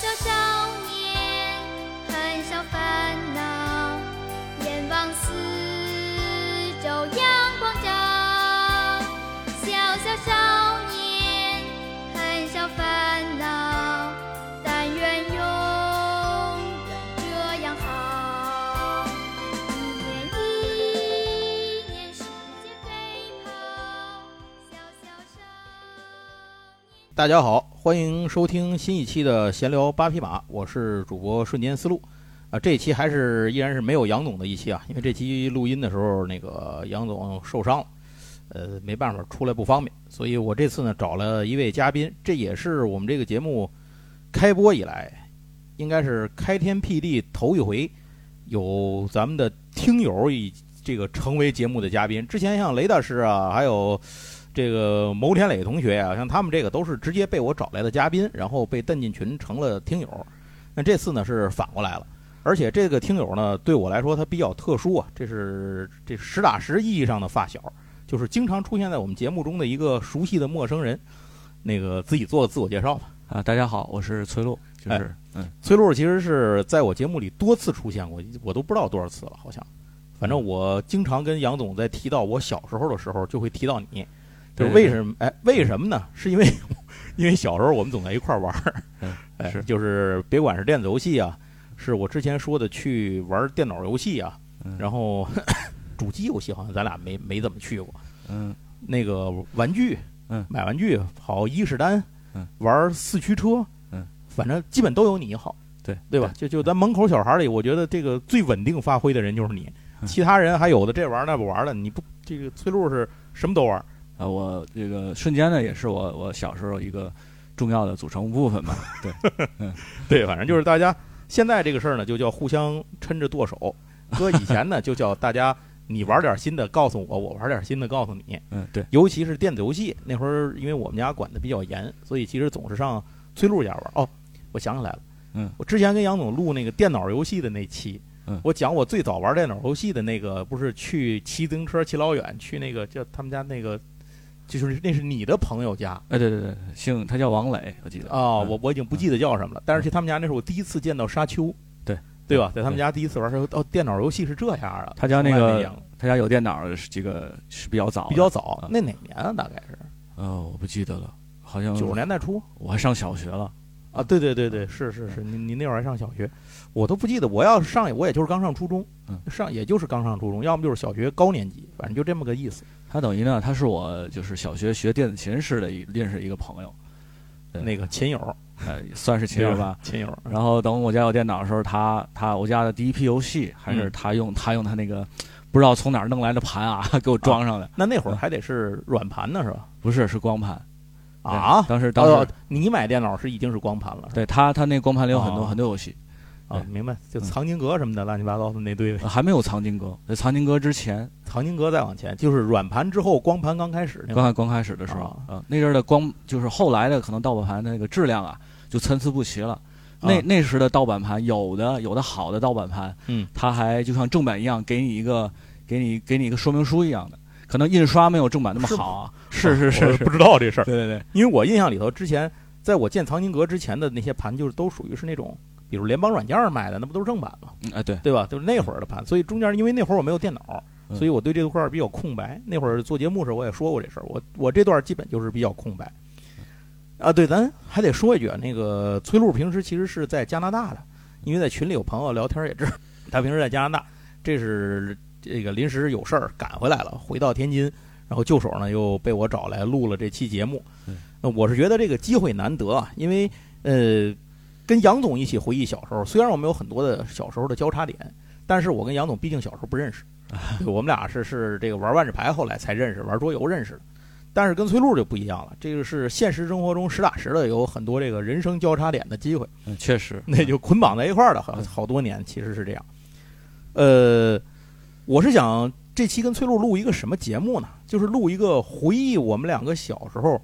小小少年，很少烦恼，眼望四周阳光照。小小少年，很少烦恼，但愿永远这样好。一年一年，时间飞跑，小小少年。大家好，欢迎收听新一期的闲聊八匹马，我是主播瞬间思路。啊，这一期还是依然是没有杨总的一期啊，因为这期录音的时候，那个杨总受伤了，呃，没办法出来不方便，所以我这次呢找了一位嘉宾，这也是我们这个节目开播以来，应该是开天辟地头一回有咱们的听友以这个成为节目的嘉宾。之前像雷大师啊，还有这个牟天磊同学呀、像他们这个都是直接被我找来的嘉宾，然后被带进群成了听友。那这次呢是反过来了，而且这个听友呢对我来说他比较特殊啊，这是这实打实意义上的发小，就是经常出现在我们节目中的一个熟悉的陌生人。那个自己做个自我介绍吧。啊，大家好，我是崔璐，就是、嗯，崔璐其实是在我节目里多次出现过，我都不知道多少次了，好像。反正我经常跟杨总在提到我小时候的时候，就会提到你。就为什么？哎，为什么呢？是因为因为小时候我们总在一块儿玩 哎，就是别管是电子游戏啊，是我之前说的去玩电脑游戏啊，嗯然后主机游戏好像咱俩没没怎么去过。嗯那个玩具，嗯买玩具跑伊势丹，嗯，玩四驱车，嗯，反正基本都有你一号，对对吧？就就咱门口小孩里，我觉得这个最稳定发挥的人就是你，嗯其他人还有的这玩那不玩了，你不这个崔璐是什么都玩，啊，我这个瞬间呢，也是我我小时候一个重要的组成部分吧，对，对，反正就是大家现在这个事儿呢，就叫互相抻着剁手，搁以前呢就叫大家你玩点新的告诉我，我玩点新的告诉你，嗯对，尤其是电子游戏那会儿，因为我们家管的比较严，所以其实总是上崔璐家玩。哦，我想起来了，嗯，我之前跟杨总录那个电脑游戏的那期，嗯我讲我最早玩电脑游戏的那个，不是去骑自行车骑老远，去那个叫他们家那个，就是那是你的朋友家哎对对对，姓他叫王磊，我记得啊、嗯我我已经不记得叫什么了，但是去他们家那是我第一次见到沙丘，对对吧？在他们家第一次玩儿时候，哦，电脑游戏是这样的，他家那个他家有电脑是这个是比较早，比较早啊，那哪年啊？大概是呃我不记得了，好像九十年代初。我还上小学了，啊，对对对对，是是是，您您那会儿还上小学，我都不记得。我要是上，我也就是刚上初中，嗯上也就是刚上初中，要么就是小学高年级，反正就这么个意思。他等于呢，他是我就是小学学电子琴时的一认识一个朋友，那个琴友，呃算是琴友吧，琴友，然后等我家有电脑的时候，他他我家的第一批游戏还是嗯他用、他用他那个不知道从哪儿弄来的盘啊，给我装上的，那那会儿还得是软盘呢，是吧？不是是光盘。啊，当时当时、哦，你买电脑是已经是光盘了，对他他那光盘里有很多、哦。很多游戏，啊，明白，就嗯。藏经阁什么的，乱七八糟的那堆，呃还没有藏经阁，在藏经阁之前，藏经阁再往前，就是软盘之后光盘刚开始刚开刚开始的时候，啊。啊、那阵儿的光就是后来的可能盗版盘的那个质量啊就参差不齐了。那啊。那时的盗版盘，有的有的好的盗版盘，嗯，它还就像正版一样，给你一个给你给你一个说明书一样的，可能印刷没有正版那么好啊。是是是不知道这事儿，对对对，因为我印象里头，之前在我建藏经阁之前的那些盘，就是都属于是那种，比如联邦软件儿卖的，那不都是正版吗？嗯哎对，对吧？就是那会儿的盘，所以中间因为那会儿我没有电脑，嗯所以我对这块儿比较空白。那会儿做节目时我也说过这事儿，我我这段基本就是比较空白。啊，对，咱还得说一句啊，那个崔璐平时其实是在加拿大的，因为在群里有朋友聊天也知道，他平时在加拿大，这是这个临时有事儿赶回来了，回到天津，然后就手呢又被我找来录了这期节目嗯。那我是觉得这个机会难得啊，因为呃，跟杨总一起回忆小时候，虽然我们有很多的小时候的交叉点，但是我跟杨总毕竟小时候不认识，我们俩是是这个玩万智牌后来才认识，玩桌游认识的。但是跟崔璐就不一样了，这个是现实生活中实打实的有很多这个人生交叉点的机会，嗯确实，那就捆绑在一块儿的，好嗯好多年其实是这样。呃，我是想这期跟崔璐录一个什么节目呢？就是录一个回忆我们两个小时候，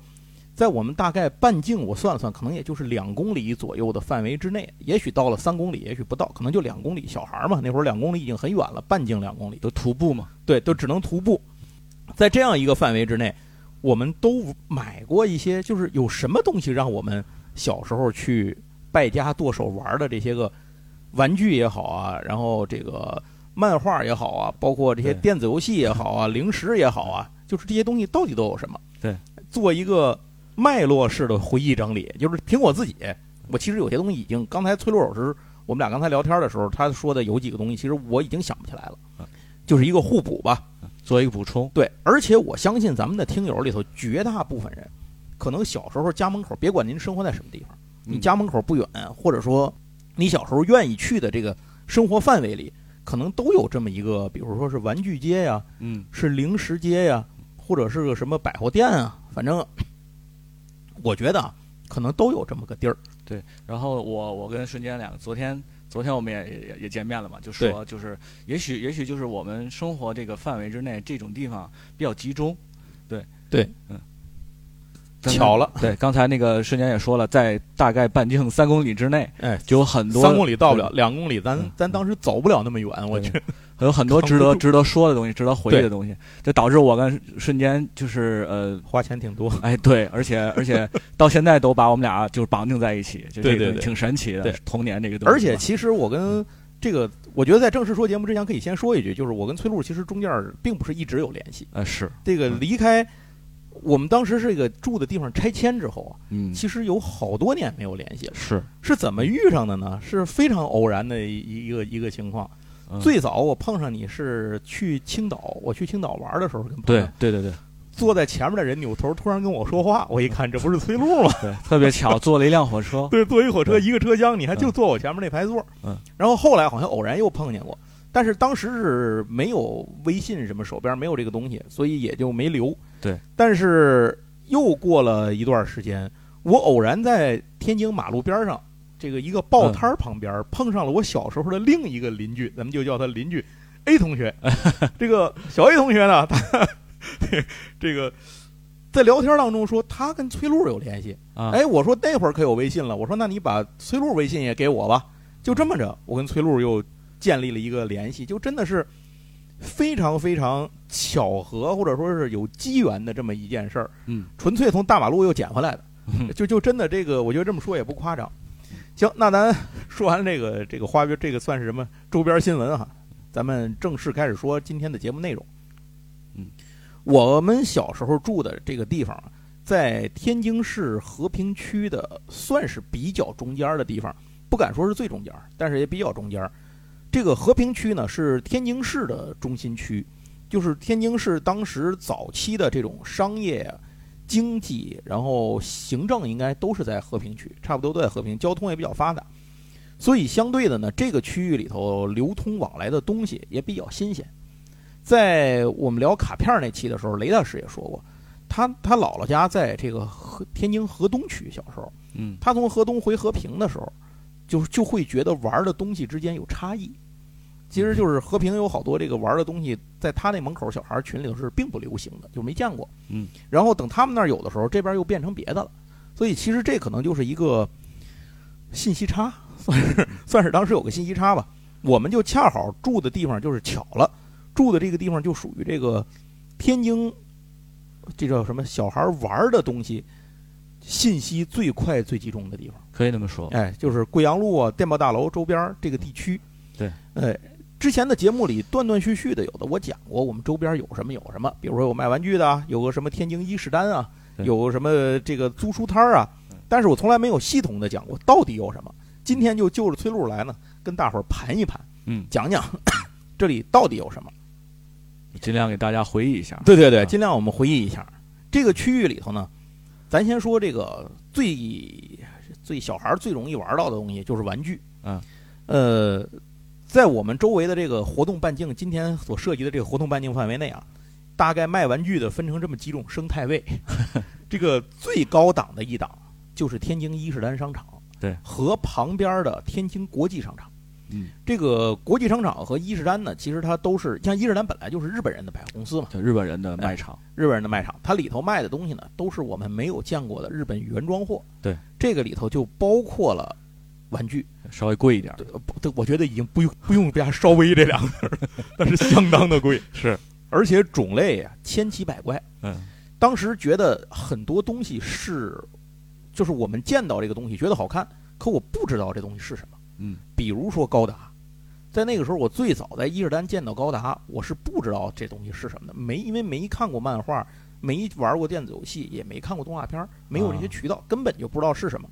在我们大概半径我算了算，可能也就是两公里左右的范围之内，也许到了三公里，也许不到，可能就两公里。小孩儿嘛，那会儿两公里已经很远了，半径两公里，都徒步嘛，对，都只能徒步。在这样一个范围之内，我们都买过一些，就是有什么东西让我们小时候去败家剁手玩的这些个玩具也好啊，然后这个漫画也好啊，包括这些电子游戏也好啊，零食也好啊，就是这些东西到底都有什么？对，做一个脉络式的回忆整理，就是凭我自己，我其实有些东西已经，刚才崔璐老师我们俩刚才聊天的时候，他说的有几个东西，其实我已经想不起来了嗯，就是一个互补吧。做一个补充。对，而且我相信咱们的听友里头绝大部分人，可能小时候家门口，别管您生活在什么地方，你嗯家门口不远，或者说你小时候愿意去的这个生活范围里，可能都有这么一个，比如说是玩具街呀，嗯是零食街呀，或者是个什么百货店啊，反正我觉得啊，可能都有这么个地儿。对，然后我我跟瞬间两个昨天昨天我们也也也见面了嘛，就说就是也许也许就是我们生活这个范围之内，这种地方比较集中。对。对，嗯，巧了，对，刚才那个瞬间也说了，在大概半径三公里之内，哎，就有很多三公里到不了，两公里咱嗯。咱当时走不了那么远，我对。觉得。有很多值得值得说的东西，值得回忆的东西，这导致我跟瞬间就是呃。花钱挺多。哎，对，而且而且 到现在都把我们俩就是绑定在一起，就这个对对对挺神奇的，童年这个东西。而且其实我跟这个，我觉得在正式说节目之前，可以先说一句，就是我跟崔璐其实中间并不是一直有联系。呃是，这个离开我们当时这个住的地方拆迁之后啊，嗯，其实有好多年没有联系了。是是怎么遇上的呢？是非常偶然的一一个一个情况。嗯最早我碰上你是去青岛，我去青岛玩的时候跟朋对友对对对坐在前面的人扭头突然跟我说话，我一看这不是崔璐吗？对，特别巧，坐了一辆火车。对，坐一火车一个车厢，你还就嗯坐我前面那排座。嗯，然后后来好像偶然又碰见过，但是当时是没有微信什么，手边没有这个东西，所以也就没留。对，但是又过了一段时间，我偶然在天津马路边上这个一个报摊儿旁边、碰上了我小时候的另一个邻居，咱们就叫他邻居 A 同学。这个小 A 同学呢，他 这个在聊天当中说他跟崔璐有联系。啊，哎，我说那会儿可有微信了，我说那你把崔璐微信也给我吧。就这么着，我跟崔璐又建立了一个联系，就真的是非常非常巧合，或者说是有机缘的这么一件事儿，嗯，纯粹从大马路又捡回来的，就就真的这个，我觉得这么说也不夸张。行，那咱说完这个这个花边，这个算是什么周边新闻哈？咱们正式开始说今天的节目内容。嗯，我们小时候住的这个地方啊，在天津市和平区的算是比较中间的地方，不敢说是最中间，但是也比较中间。这个和平区呢是天津市的中心区，就是天津市当时早期的这种商业、经济，然后行政应该都是在和平区，差不多都在和平，交通也比较发达。所以相对的呢，这个区域里头流通往来的东西也比较新鲜。在我们聊卡片那期的时候，雷大师也说过，他他姥姥家在这个河天津河东区，小时候嗯他从河东回和平的时候，就就会觉得玩的东西之间有差异。其实就是和平有好多这个玩的东西，在他那门口小孩群里头是并不流行的，就没见过。嗯，然后等他们那儿有的时候，这边又变成别的了。所以其实这可能就是一个信息差，算是算是当时有个信息差吧。我们就恰好住的地方就是巧了，住的这个地方就属于这个天津，这叫什么小孩玩的东西信息最快最集中的地方。可以这么说。哎，就是贵阳路啊、电报大楼周边儿这个地区。对，哎，之前的节目里断断续续的有的我讲过，我们周边有什么有什么，比如说有卖玩具的啊，有个什么天津伊势丹啊，有什么这个租书摊儿啊，但是我从来没有系统的讲过到底有什么。今天就就着崔璐来呢，跟大伙儿盘一盘，嗯，讲讲 这里到底有什么。尽量给大家回忆一下。对对对，啊尽量我们回忆一下这个区域里头呢，咱先说这个最最小孩儿最容易玩到的东西就是玩具。嗯，呃，在我们周围的这个活动半径，今天所涉及的这个活动半径范围内啊，大概卖玩具的分成这么几种生态位。这个最高档的一档就是天津伊势丹商场，对，和旁边的天津国际商场。嗯，这个国际商场和伊势丹呢，其实它都是像伊势丹本来就是日本人的百货公司嘛，就日本人的卖场。日本人的卖场，它里头卖的东西呢，都是我们没有见过的日本原装货。对，这个里头就包括了玩具，稍微贵一点。对不，我觉得已经不用不用加“稍微”这两个字儿了，那是相当的贵，是，而且种类啊千奇百怪。嗯当时觉得很多东西是，就是我们见到这个东西觉得好看，可我不知道这东西是什么。嗯，比如说高达，在那个时候我最早在伊势丹见到高达，我是不知道这东西是什么的，没因为没看过漫画，没玩过电子游戏，也没看过动画片，没有这些渠道，根本就不知道是什么。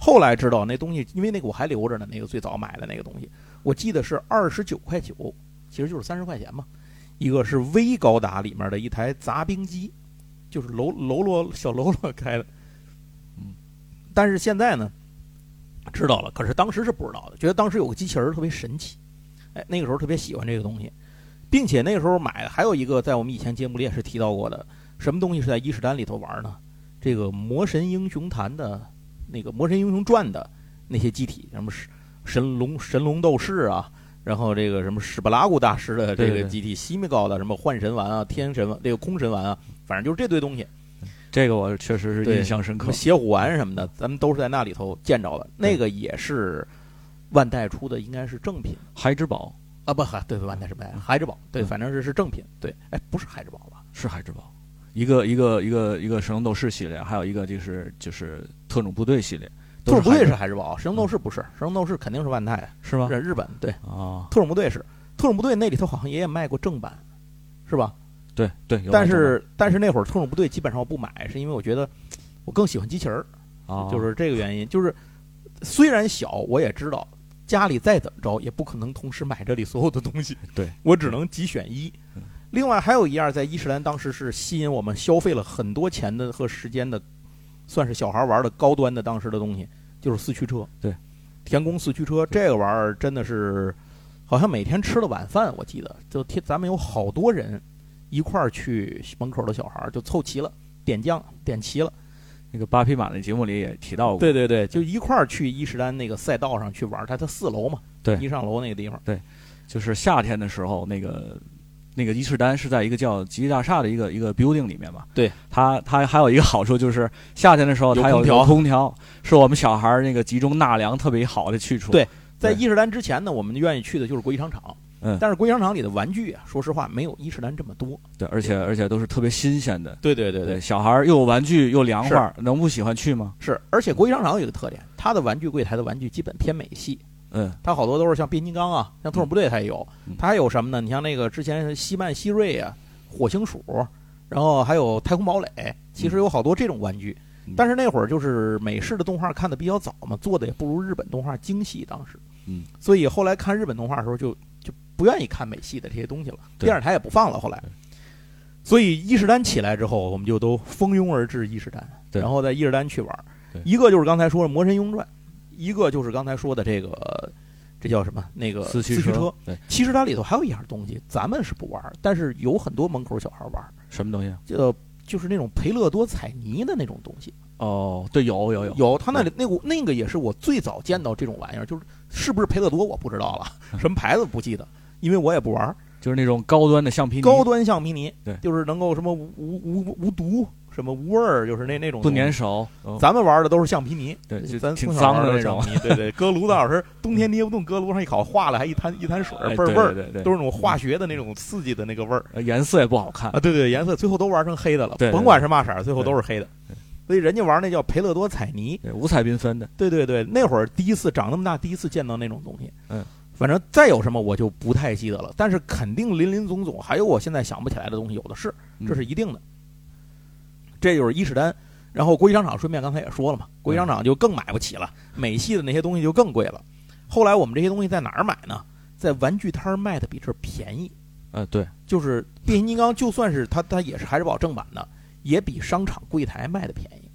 后来知道那东西，因为那个我还留着呢，那个最早买的那个东西，我记得是二十九块九，其实就是三十块钱嘛。一个是微高达里面的一台杂兵机，就是喽喽罗小喽啰开的，嗯，但是现在呢，知道了，可是当时是不知道的，觉得当时有个机器人特别神奇，哎，那个时候特别喜欢这个东西，并且那个时候买的还有一个，在我们以前节目里也是提到过的，什么东西是在伊势丹里头玩呢？这个《魔神英雄坛》的那个《魔神英雄传》的那些机体，什么神神龙神龙斗士啊。然后这个什么史巴拉古大师的这个机体，西米高的什么幻神丸啊、天神丸、这个空神丸啊，反正就是这堆东西。这个我确实是印象深刻。邪虎丸什么的，咱们都是在那里头见着的。那个也是万代出的，应该是正品。孩之宝啊，不，对，万代是万代，孩之宝，对，反正是是正品。对，哎，不是孩之宝吧？是孩之宝，一个一个一个一个神龙斗士系列，还有一个就是就是特种部队系列。特种部队是海之宝，神龙斗士不是，神龙斗士肯定是万代，是吗？日本对啊，特种部队是，特种部队那里头好像也也卖过正版，是吧？对对，但是但是那会儿特种部队基本上我不买，是因为我觉得我更喜欢机器人儿，就是这个原因。就是虽然小，我也知道家里再怎么着也不可能同时买这里所有的东西，对我只能几选一。另外还有一样，在伊势兰当时是吸引我们消费了很多钱的和时间的。算是小孩玩的高端的当时的东西，就是四驱车。对，田宫四驱车这个玩意儿真的是，好像每天吃了晚饭，我记得就天咱们有好多人一块儿去门口的小孩就凑齐了，点将点齐了。那个八匹马那节目里也提到过。对对对，就一块儿去伊势丹那个赛道上去玩，它它四楼嘛，对，一上楼那个地方。对，就是夏天的时候那个。那个伊势丹是在一个叫吉利大厦的一个一个 building 里面嘛？对，它它还有一个好处就是夏天的时候它有空调，是我们小孩儿那个集中纳凉特别好的去处。对，在伊势丹之前呢，我们愿意去的就是国际商场。嗯，但是国际商场里的玩具啊，说实话没有伊势丹这么多。对，而且而且都是特别新鲜的。对对对对，小孩儿又有玩具又凉快，能不喜欢去吗？是，而且国际商场有一个特点，它的玩具柜台的玩具基本偏美系。嗯，它好多都是像变形金刚啊，像特种部队它也有，它还有什么呢？你像那个之前西曼希瑞啊，火星鼠，然后还有太空堡垒，其实有好多这种玩具。但是那会儿就是美式的动画看的比较早嘛，做的也不如日本动画精细，当时，嗯，所以后来看日本动画的时候就就不愿意看美系的这些东西了，电视台也不放了。后来，所以伊势丹起来之后，我们就都蜂拥而至伊势丹，然后在伊势丹去玩。一个就是刚才说的《魔神英雄传》。一个就是刚才说的这个，这叫什么？那个四驱车。对，其实它里头还有一样东西，咱们是不玩，但是有很多门口小孩玩。什么东西？就就是那种培乐多彩泥的那种东西。哦，对，有有有有，他那里那个那个也是我最早见到这种玩意儿，就是是不是培乐多我不知道了，什么牌子不记得，因为我也不玩。就是那种高端的橡皮泥。高端橡皮泥，对，就是能够什么无无无毒。什么无味儿，就是那那种不粘手。咱们玩的都是橡皮泥，对，咱挺脏的那种。对对，搁炉子老师冬天捏不动，搁炉上一烤，化了还一滩一滩水，倍儿味儿。对对，都是那种化学的那种刺激的那个味儿。颜色也不好看啊！对对，颜色最后都玩成黑的了。对，甭管是嘛色儿，最后都是黑的。所以人家玩那叫培乐多彩泥，五彩缤纷的。对对对，那会儿第一次长那么大，第一次见到那种东西。嗯，反正再有什么我就不太记得了，但是肯定林林总总还有我现在想不起来的东西，有的是，这是一定的。这就是伊势丹，然后国际商场顺便刚才也说了嘛，国际商场就更买不起了，美系的那些东西就更贵了。后来我们这些东西在哪儿买呢？在玩具摊儿卖的比这便宜。呃，对，就是变形金刚，就算是它它也是海之宝正版的，也比商场柜台卖的便宜。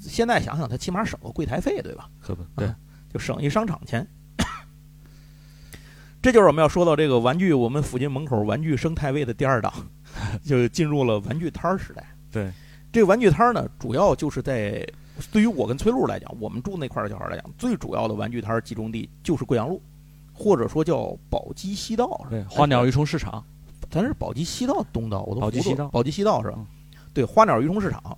现在想想，它起码省个柜台费，对吧？可不，对，就省一商场钱。这就是我们要说到这个玩具，我们附近门口玩具生态位的第二档，就进入了玩具摊儿时代。对。这个玩具摊儿呢，主要就是在对于我跟崔璐来讲，我们住那块儿的小孩来讲，最主要的玩具摊儿集中地就是贵阳路，或者说叫宝鸡西道。对，花鸟鱼虫市场，咱是宝鸡西道东道，我都宝鸡西道，宝鸡西道是吧？对，花鸟鱼虫市场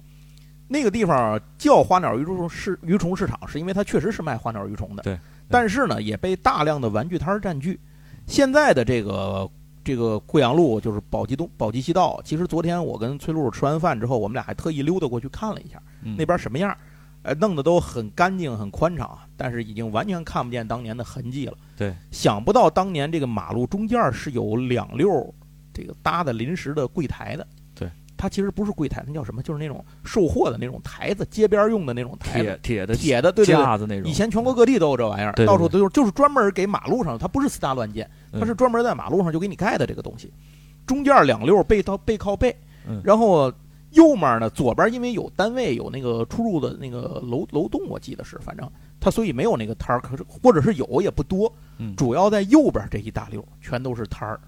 那个地方叫花鸟鱼虫市鱼虫市场，是因为它确实是卖花鸟鱼虫的。对，但是呢，也被大量的玩具摊儿占据。现在的这个。这个贵阳路就是宝鸡东宝鸡西道。其实昨天我跟崔璐吃完饭之后，我们俩还特意溜达过去看了一下，那边什么样？呃，弄得都很干净、很宽敞，但是已经完全看不见当年的痕迹了。对，想不到当年这个马路中间是有两溜这个搭的临时的柜台的。对，它其实不是柜台，那叫什么？就是那种售货的那种台子，街边用的那种台子，铁铁的铁的，对对对。架子那种。以前全国各地都有这玩意儿，到处都有，就是专门给马路上，它不是私搭乱建，嗯它是专门在马路上就给你盖的这个东西。中间两溜背到背靠背，嗯然后右面呢，左边因为有单位有那个出入的那个楼楼栋，我记得是，反正它所以没有那个摊儿，可是或者是有也不多，嗯主要在右边这一大溜全都是摊儿，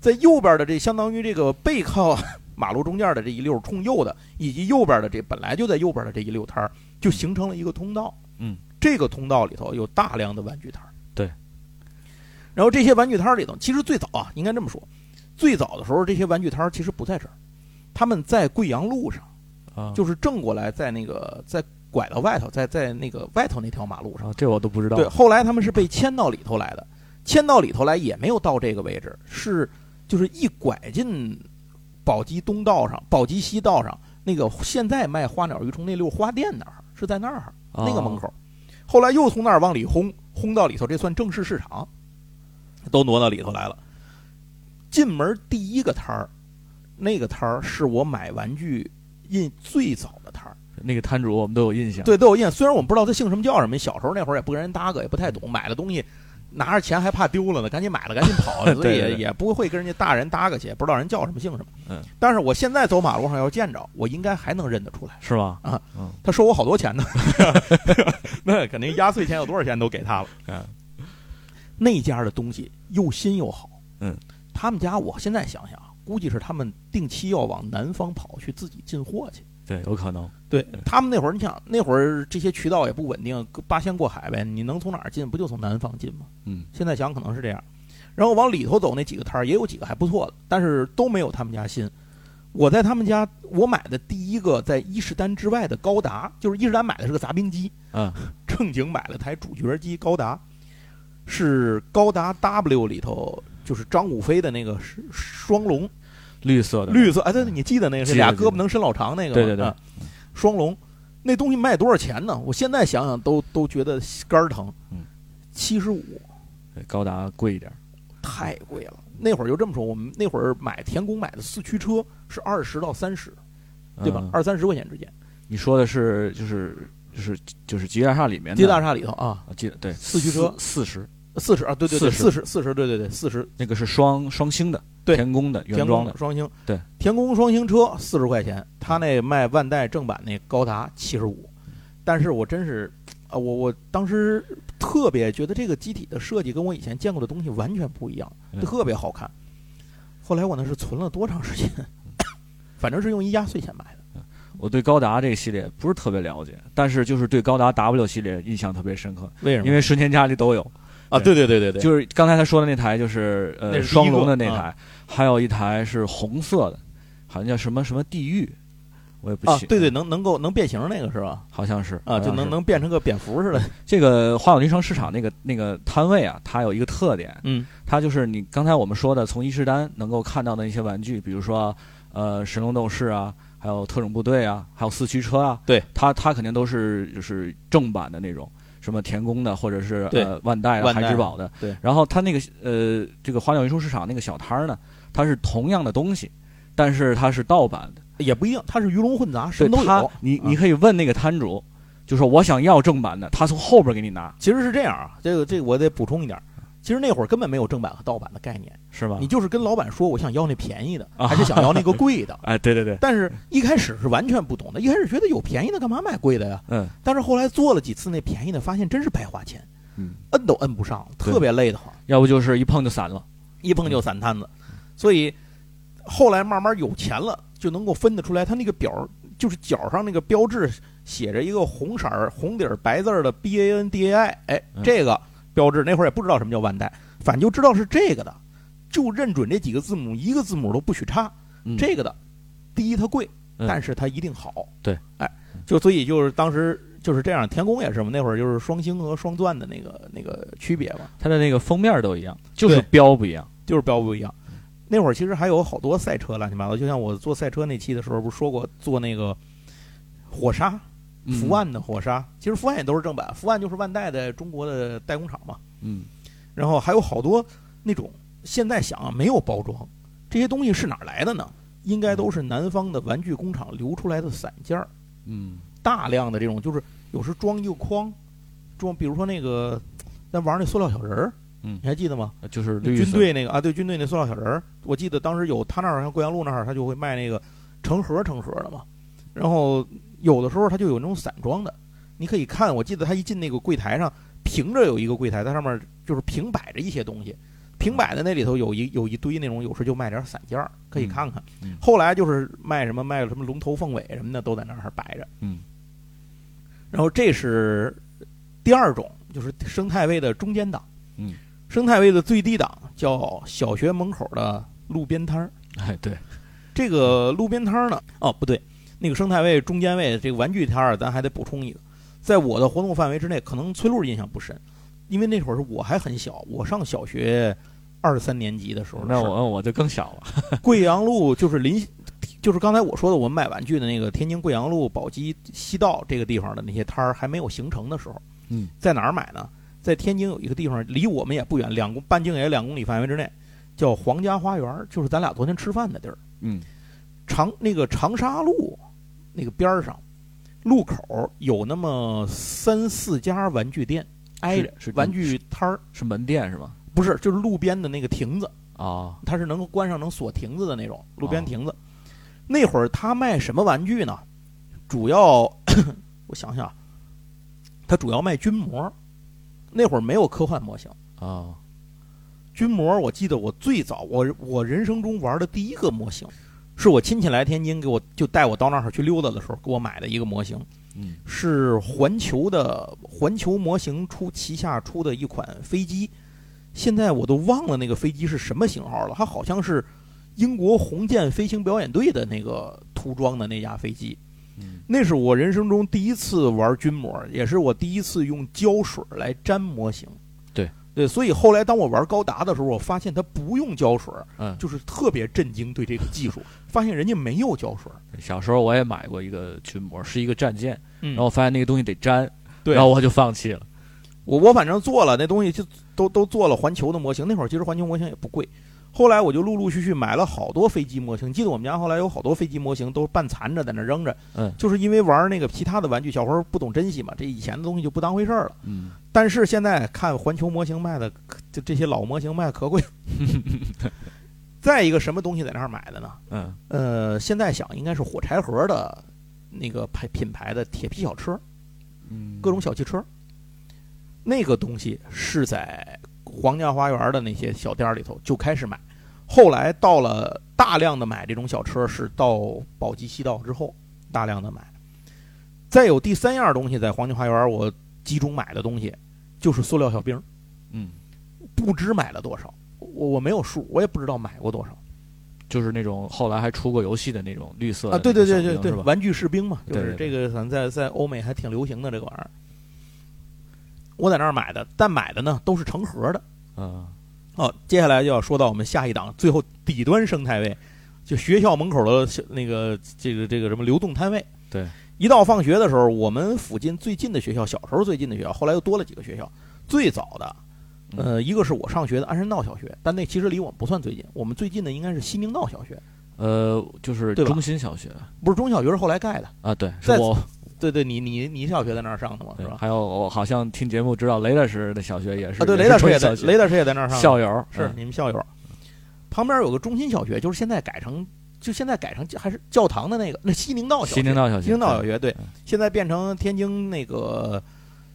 在右边的这相当于这个背靠马路中间的这一溜冲右的，以及右边的这本来就在右边的这一溜摊儿，就形成了一个通道。嗯，这个通道里头有大量的玩具摊儿。对，然后这些玩具摊儿里头，其实最早啊，应该这么说，最早的时候这些玩具摊儿其实不在这儿，他们在贵阳路上，啊，就是正过来，在那个在拐到外头，在在那个外头那条马路上。啊，这我都不知道。对，后来他们是被迁到里头来的，迁到里头来也没有到这个位置，是就是一拐进宝鸡东道上、宝鸡西道上那个现在卖花鸟鱼虫那溜花店那儿，是在那儿啊那个门口。后来又从那儿往里轰，轰到里头，这算正式市场，都挪到里头来了。进门第一个摊儿，那个摊儿是我买玩具印最早的摊儿。那个摊主我们都有印象。对，都有印象。虽然我们不知道他姓什么叫什么，小时候那会儿也不跟人搭个，也不太懂，买了东西拿着钱还怕丢了呢，赶紧买了，赶紧跑了，所以也也不会跟人家大人搭个去，不知道人叫什么姓什么。嗯，但是我现在走马路上要见着，我应该还能认得出来。是吧？啊，嗯，他收我好多钱呢，那肯定压岁钱有多少钱都给他了。嗯，那家的东西又新又好。嗯，他们家我现在想想啊，估计是他们定期要往南方跑去自己进货去。对，有可能。对他们那会儿，你想那会儿这些渠道也不稳定，八仙过海呗，你能从哪儿进？不就从南方进吗？嗯，现在想可能是这样。然后往里头走那几个摊儿也有几个还不错的，但是都没有他们家新。我在他们家，我买的第一个在伊势丹之外的高达，就是伊势丹买的是个杂兵机，嗯，正经买了台主角机高达，是高达 W 里头就是张武飞的那个是双龙，绿色的。绿色，哎，对，对你记得那个是俩胳膊能伸老长那个吗？对对对啊双龙，那东西卖多少钱呢？我现在想想都都觉得肝儿疼。嗯，七十五，高达贵一点。太贵了。那会儿就这么说，我们那会儿买田宫买的四驱车是二十到三十，对吧？嗯二三十块钱之间。你说的是就是就是就是吉大厦里面的吉大厦里头啊，吉，对，四驱车四十，四十啊，对对对，四十四十，对对对，四十那个是双双星的，对田宫的原田装的，双星，对，田宫双星车四十块钱，他那卖万代正版那高达七十五，但是我真是，啊，我我当时特别觉得这个机体的设计跟我以前见过的东西完全不一样，嗯特别好看。后来我那是存了多长时间？反正是用一压岁钱买的。我对高达这个系列不是特别了解，但是就是对高达 W 系列印象特别深刻，为什么？因为瞬间家里都有。啊，对。对对对对，就是刚才他说的那台，就是呃双龙的那啊。台，还有一台是红色的，好像叫什么什么地狱，我也不清，，啊对对，能能够能变形那个是吧？好像是啊，就能能变成个蝙蝠似的。这个花鸟鱼虫市场那个那个摊位啊，它有一个特点，嗯。它就是你刚才我们说的从伊势丹能够看到的一些玩具，比如说呃神龙斗士啊，还有特种部队啊，还有四驱车啊，对，它它肯定都是就是正版的那种，什么田宫的或者是呃万代海之宝的，对。然后它那个呃这个花鸟鱼虫市场那个小摊儿呢，它是同样的东西，但是它是盗版的，也不一样，它是鱼龙混杂，什么都有。你啊你可以问那个摊主，就说我想要正版的，他从后边给你拿，其实是这样啊，这个这个我得补充一点儿，其实那会儿根本没有正版和盗版的概念，是吗？你就是跟老板说我想要那便宜的，啊还是想要那个贵的。哎，对对对，但是一开始是完全不懂的，一开始觉得有便宜的干嘛买贵的呀？嗯但是后来做了几次那便宜的，发现真是白花钱，嗯，摁都摁不上，特别累得慌，要不就是一碰就散了。一碰就散摊子。所以后来慢慢有钱了，就能够分得出来，他那个表儿就是角上那个标志写着一个红色儿红底儿白字儿的 B A N D A I，哎，嗯这个标志那会儿也不知道什么叫万代，反正就知道是这个的，就认准这几个字母，一个字母都不许差。嗯这个的，第一它贵，嗯但是它一定好。对，哎，就所以就是当时就是这样，天宫也是嘛，那会儿就是双星和双钻的那个那个区别嘛，它的那个封面都一样，就是对标不一样。就是标不一样。那会儿其实还有好多赛车乱七八糟，就像我做赛车那期的时候不是说过做那个火刹，福万的火沙，其实福万也都是正版，福万就是万代的中国的代工厂嘛。嗯，然后还有好多那种现在想啊没有包装，这些东西是哪儿来的呢？应该都是南方的玩具工厂流出来的散件儿，嗯大量的这种就是有时装一个筐，装比如说那个咱玩那塑料小人儿，嗯你还记得吗？就是军队那个啊，对，军队那塑料小人儿，我记得当时有他那儿像贵阳路那儿，他就会卖那个成盒成盒的嘛。然后有的时候它就有那种散装的，你可以看，我记得他一进那个柜台上，平着有一个柜台，在上面就是平摆着一些东西，平摆的那里头有一有一堆那种，有时就卖点散件儿，可以看看。嗯嗯后来就是卖什么卖什么龙头凤尾什么的都在那儿摆着。嗯然后这是第二种，就是生态位的中间档。嗯，生态位的最低档叫小学门口的路边摊儿。哎对，这个路边摊儿呢，哦不对，那个生态位中间位这个玩具摊儿，咱还得补充一个，在我的活动范围之内，可能崔路印象不深，因为那会儿是我还很小，我上小学二三年级的时候的。那我我就更小了。贵阳路就是临，就是刚才我说的，我们买玩具的那个天津贵阳路宝鸡西道这个地方的那些摊儿还没有形成的时候，嗯，在哪儿买呢？在天津有一个地方，离我们也不远，两公半径也两公里范围之内，叫皇家花园，就是咱俩昨天吃饭的地儿。嗯长那个长沙路那个边儿上，路口有那么三四家玩具店，挨着是玩具摊儿，是门店是吗？不是就是路边的那个亭子。啊它是能够关上能锁亭子的那种路边亭子。那会儿他卖什么玩具呢？主要 我想想，他主要卖军模。那会儿没有科幻模型，啊军模我记得我最早我我人生中玩的第一个模型，是我亲戚来天津给我就带我到那儿去溜达的时候给我买的一个模型，嗯是环球的环球模型出旗下出的一款飞机，现在我都忘了那个飞机是什么型号了，它好像是英国红箭飞行表演队的那个涂装的那架飞机。嗯那是我人生中第一次玩军模，也是我第一次用胶水来粘模型。对对，所以后来当我玩高达的时候，我发现它不用胶水，嗯，就是特别震惊对这个技术，发现人家没有胶水。小时候我也买过一个群模，是一个战舰，嗯然后发现那个东西得粘，对然后我就放弃了。我我反正做了那东西，就都都做了环球的模型。那会儿其实环球模型也不贵，后来我就陆陆续续买了好多飞机模型。记得我们家后来有好多飞机模型都半残着在那扔着，嗯就是因为玩那个其他的玩具，小时候不懂珍惜嘛，这以前的东西就不当回事儿了。嗯但是现在看环球模型卖的，可就这些老模型卖的可贵。再一个什么东西在那儿买的呢？嗯呃，现在想应该是火柴盒的那个牌品牌的铁皮小车，嗯，各种小汽车。那个东西是在皇家花园的那些小店儿里头就开始买，后来到了大量的买这种小车是到宝鸡西道之后大量的买。再有第三样东西在黄金花园我集中买的东西就是塑料小兵，嗯，不知买了多少，我我没有数，我也不知道买过多少就是那种后来还出过游戏的那种绿色啊！的对对对对对？玩具士兵嘛，就是这个，咱在在欧美还挺流行的这个玩意儿。我在那儿买的，但买的呢都是成盒的。嗯哦，接下来就要说到我们下一档最后底端生态位，就学校门口的那个这个这个什么流动摊位。对，一到放学的时候，我们附近最近的学校，小时候最近的学校，后来又多了几个学校。最早的，呃，一个是我上学的安山道小学，但那其实离我们不算最近，我们最近的应该是西宁道小学，呃，就是中心小学不是中小学是后来盖的。啊，对，是在我对对，你你你小学在那儿上的嘛，是吧？还有我好像听节目知道雷大师的小学也是啊，对，雷大师也在雷大师也在那儿上的，校友是嗯你们校友。旁边有个中心小学，就是现在改成，就现在改成还是教堂的那个，那西宁道小学。西宁道小学，西宁道小学，对嗯，现在变成天津那个，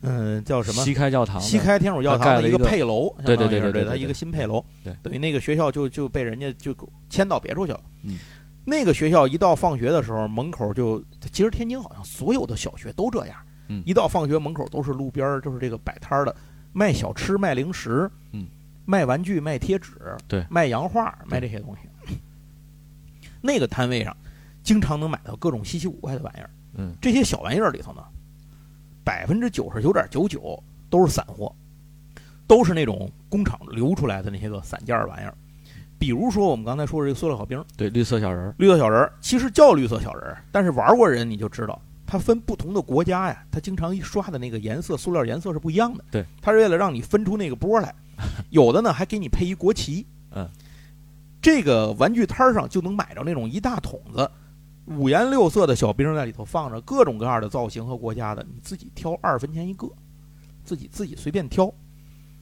嗯，叫什么？西开教堂，西开天主教堂的一个配楼，对对对对对对它一个新配楼，对等于那个学校就就被人家就迁到别处去了。嗯，那个学校一到放学的时候，门口就其实天津好像所有的小学都这样，嗯一到放学门口都是路边儿就是这个摆摊的，卖小吃、卖零食，嗯，卖玩具、卖贴纸，对卖洋画、卖这些东西。那个摊位上，经常能买到各种稀奇古怪的玩意儿。嗯这些小玩意儿里头呢，百分之九十九点九九都是散货，都是那种工厂流出来的那些个散件儿玩意儿。比如说我们刚才说的这个塑料小兵、对绿色小人儿，绿色小人儿，其实叫绿色小人儿，但是玩过人你就知道，它分不同的国家呀，它经常一刷的那个颜色，塑料颜色是不一样的。对，它是为了让你分出那个波来。有的呢还给你配一国旗。嗯，这个玩具摊上就能买着那种一大桶子，五颜六色的小兵在里头放着各种各样的造型和国家的，你自己挑二分钱一个，自己自己随便挑。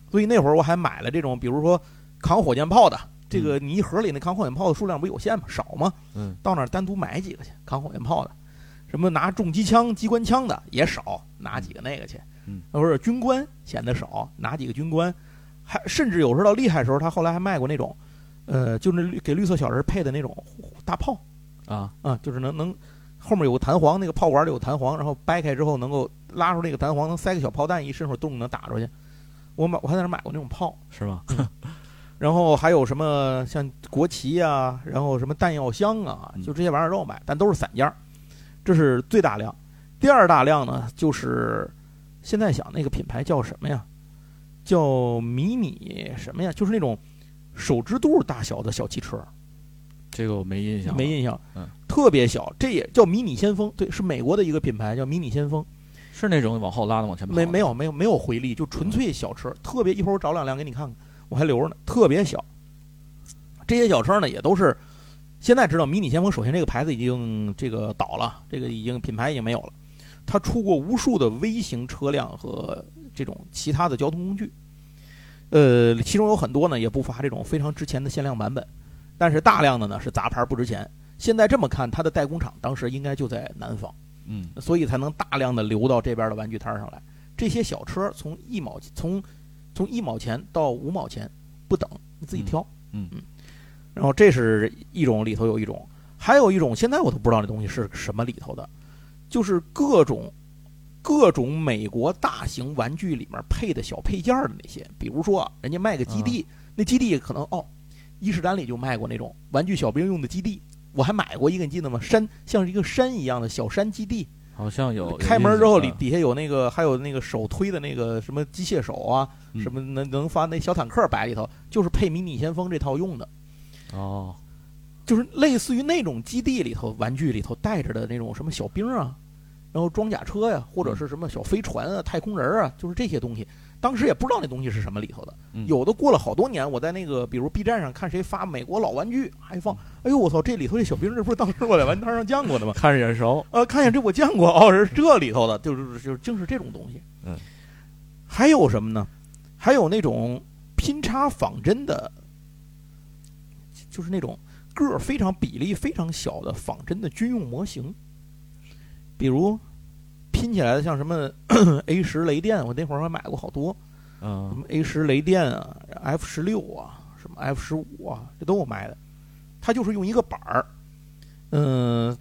所以那会儿我还买了这种，比如说扛火箭炮的，这个你一盒里那扛火箭炮的数量不有限吗？少吗？嗯，到那儿单独买几个去扛火箭炮的。什么拿重机枪、机关枪的也少，拿几个那个去。嗯，或者军官显得少，拿几个军官。还甚至有时候到厉害的时候，他后来还卖过那种，呃，就是给绿色小人配的那种大炮。啊啊，就是能能后面有个弹簧，那个炮管里有弹簧，然后掰开之后能够拉出那个弹簧，能塞个小炮弹，一伸手动能打出去。我买我还在那买过那种炮，是吗？然后还有什么像国旗啊，然后什么弹药箱啊，就这些玩意儿都要买，但都是散件儿。这是最大量，第二大量呢，就是现在想那个品牌叫什么呀？叫迷你什么呀？就是那种手指肚大小的小汽车，这个我没印象，没印象。嗯，特别小，这也叫迷你先锋，对，是美国的一个品牌，叫迷你先锋。是那种往后拉的往前跑？没没有没有没有回力，就纯粹小车，特别一会儿我找两辆给你看看，我还留着呢，特别小。这些小车呢，也都是现在知道迷你先锋。首先，这个牌子已经这个倒了，这个已经品牌已经没有了。它出过无数的微型车辆和这种其他的交通工具，呃，其中有很多呢也不乏这种非常值钱的限量版本，但是大量的呢是杂牌不值钱。现在这么看，它的代工厂当时应该就在南方。嗯，所以才能大量的流到这边的玩具摊上来。这些小车从一毛从从一毛钱到五毛钱不等，你自己挑。嗯嗯。然后这是一种里头有一种，还有一种现在我都不知道那东西是什么里头的，就是各种各种美国大型玩具里面配的小配件的那些，比如说人家卖个基地，那基地可能哦，伊势丹里就卖过那种玩具小兵用的基地。我还买过一个，你记得吗？山像是一个山一样的小山基地，好像有。开门之后里底下有那个，还有那个手推的那个什么机械手啊，什么能能发那小坦克摆里头，就是配迷你先锋这套用的。哦，就是类似于那种基地里头玩具里头带着的那种什么小兵啊，然后装甲车呀，或者是什么小飞船啊、太空人啊，就是这些东西。当时也不知道那东西是什么里头的，有的过了好多年，我在那个比如 B 站上看谁发美国老玩具，还放，哎呦我操，这里头这小兵，这不是当时我在玩具摊上见过的吗？看着眼熟，呃，看见这我见过，哦，是这里头的，就是就是就是这种东西。嗯，还有什么呢？还有那种拼插仿真的，就是那种个儿非常比例非常小的仿真的军用模型，比如。拼起来的像什么 A 十雷电，我那会儿还买过好多，嗯，什么 A 十雷电啊，F 十六啊，什么 F 十五啊，这都我买的。它就是用一个板儿，嗯，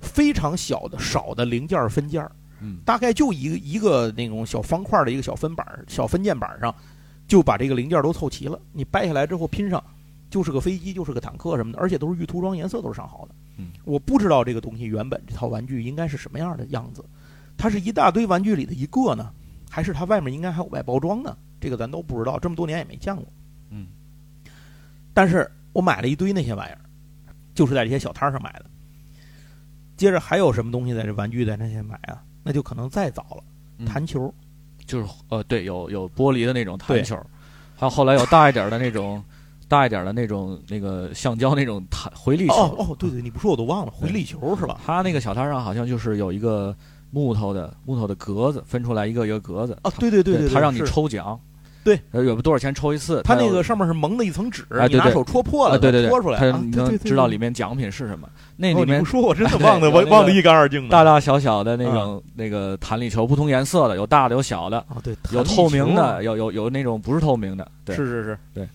非常小的少的零件分件，嗯，大概就一个一个那种小方块的一个小分板儿、小分件板上，就把这个零件都凑齐了。你掰下来之后拼上，就是个飞机，就是个坦克什么的，而且都是预涂装，颜色都是上好的。嗯，我不知道这个东西原本这套玩具应该是什么样的样子。它是一大堆玩具里的一个呢，还是它外面应该还有外包装呢？这个咱都不知道，这么多年也没见过。嗯，但是我买了一堆那些玩意儿，就是在这些小摊上买的。接着还有什么东西在这玩具在那些买啊？那就可能再早了，弹球，就是呃对，有有玻璃的那种弹球，还有后来有大一点的那种，大一点的那种那个橡胶那种弹回力球。哦哦，对对，你不说我都忘了，回力球是吧？他那个小摊上好像就是有一个。木头的木头的格子分出来一个一个格子。啊，对对对对，他让你抽奖，对，有多少钱抽一次？他那个上面是蒙的一层纸，你拿手戳破了，对对对，戳出来，你能知道里面奖品是什么？那里面不说我真的 忘得，我忘得一干二净的。大大小小的那种那个弹力球，不同颜色的，有大的有小的，啊对，有透明的，有有有那种不是透明的，对，是是是，对。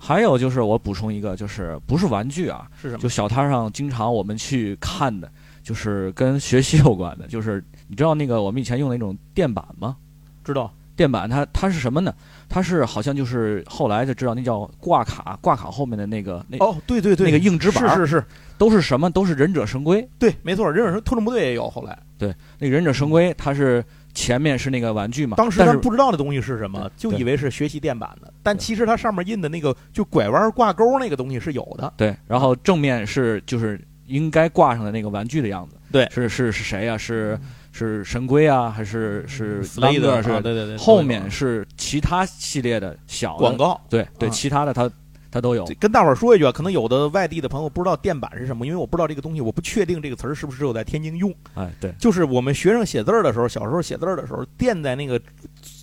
还有就是我补充一个，就是不是玩具啊，是什么？就小摊上经常我们去看的，就是跟学习有关的，就是。你知道那个我们以前用的那种垫板吗？知道，垫板它它是什么呢？它是好像就是后来才知道那叫挂卡，挂卡后面的那个那哦，对对对，那个硬纸板是是是，都是什么？都是忍者神龟。对，没错，忍者神特种部队也有。后来，对，那个忍者神龟它是前面是那个玩具嘛？当时咱不知道那东西是什么，就以为是学习垫板的，但其实它上面印的那个就拐弯挂钩那个东西是有的。对，然后正面是就是应该挂上的那个玩具的样子。对是是是谁呀、是是神龟啊，还是是雷的狼哥？是啊对对对，后面是其他系列的小的广，告。对对，啊其他的它它都有。跟大伙儿说一句啊，可能有的外地的朋友不知道电板是什么，因为我不知道这个东西，我不确定这个词儿是不是只有在天津用。哎，对，就是我们学生写字儿的时候，小时候写字儿的时候，垫在那个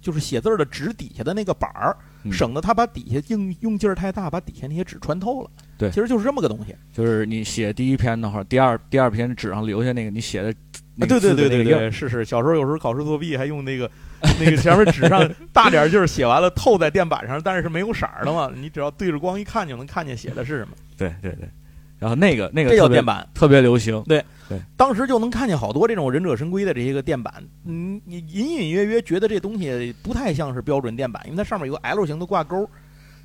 就是写字儿的纸底下的那个板儿，嗯省得他把底下用用劲儿太大，把底下那些纸穿透了。对。其实就是这么个东西。就是你写第一篇的话，第二第二篇纸上留下那个你写的对对个的对对对，是是，小时候有时候考试作弊还用那个那个前面纸上大点儿劲儿写完了透在垫板上，但是是没有色儿的嘛，你只要对着光一看就能看见写的是什么。对对对，然后那个那个这叫特别垫板，特别流行，对。对。当时就能看见好多这种忍者神龟的这些个垫板，嗯，你隐隐约约觉得这东西不太像是标准垫板，因为它上面有个 L 型的挂钩。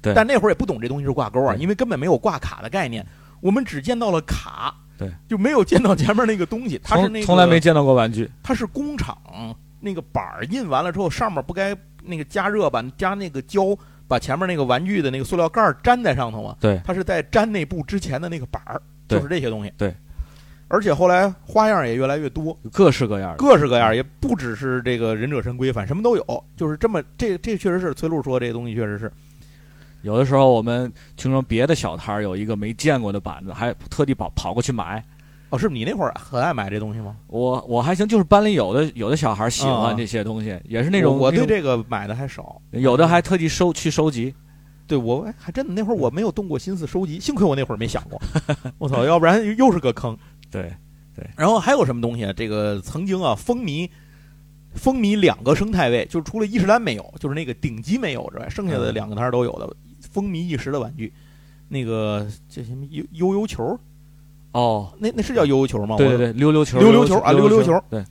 对但那会儿也不懂这东西是挂钩啊，因为根本没有挂卡的概念，我们只见到了卡，对，就没有见到前面那个东西。它是那个从从来没见到过玩具，它是工厂那个板儿印完了之后，上面不该那个加热吧，加那个胶，把前面那个玩具的那个塑料盖儿粘在上头嘛。对它是在粘内部之前的那个板儿，就是这些东西。对，而且后来花样也越来越多，各式各样的。各式各样，也不只是这个忍者神龟，反正什么都有。就是这么，这这确实是崔璐说这个东西确实是，有的时候我们听说别的小摊儿有一个没见过的板子，还特地跑跑过去买。哦，是你那会儿很爱买这东西吗？我我还行，就是班里有的有的小孩喜啊欢这些东西，也是那种我我对这个买的还少，有的还特地收去收集。对我哎还真的那会儿我没有动过心思收集，幸亏我那会儿没想过，我操，要不然又是个坑。对对，然后还有什么东西啊？这个曾经啊风靡风靡两个生态位，就是除了伊势丹没有，就是那个顶级没有之外，剩下的嗯两个摊儿都有的，风靡一时的玩具。那个叫什么悠悠悠球，哦，那那是叫悠悠球吗？对对对，溜溜球，溜溜溜球啊溜溜球球，对，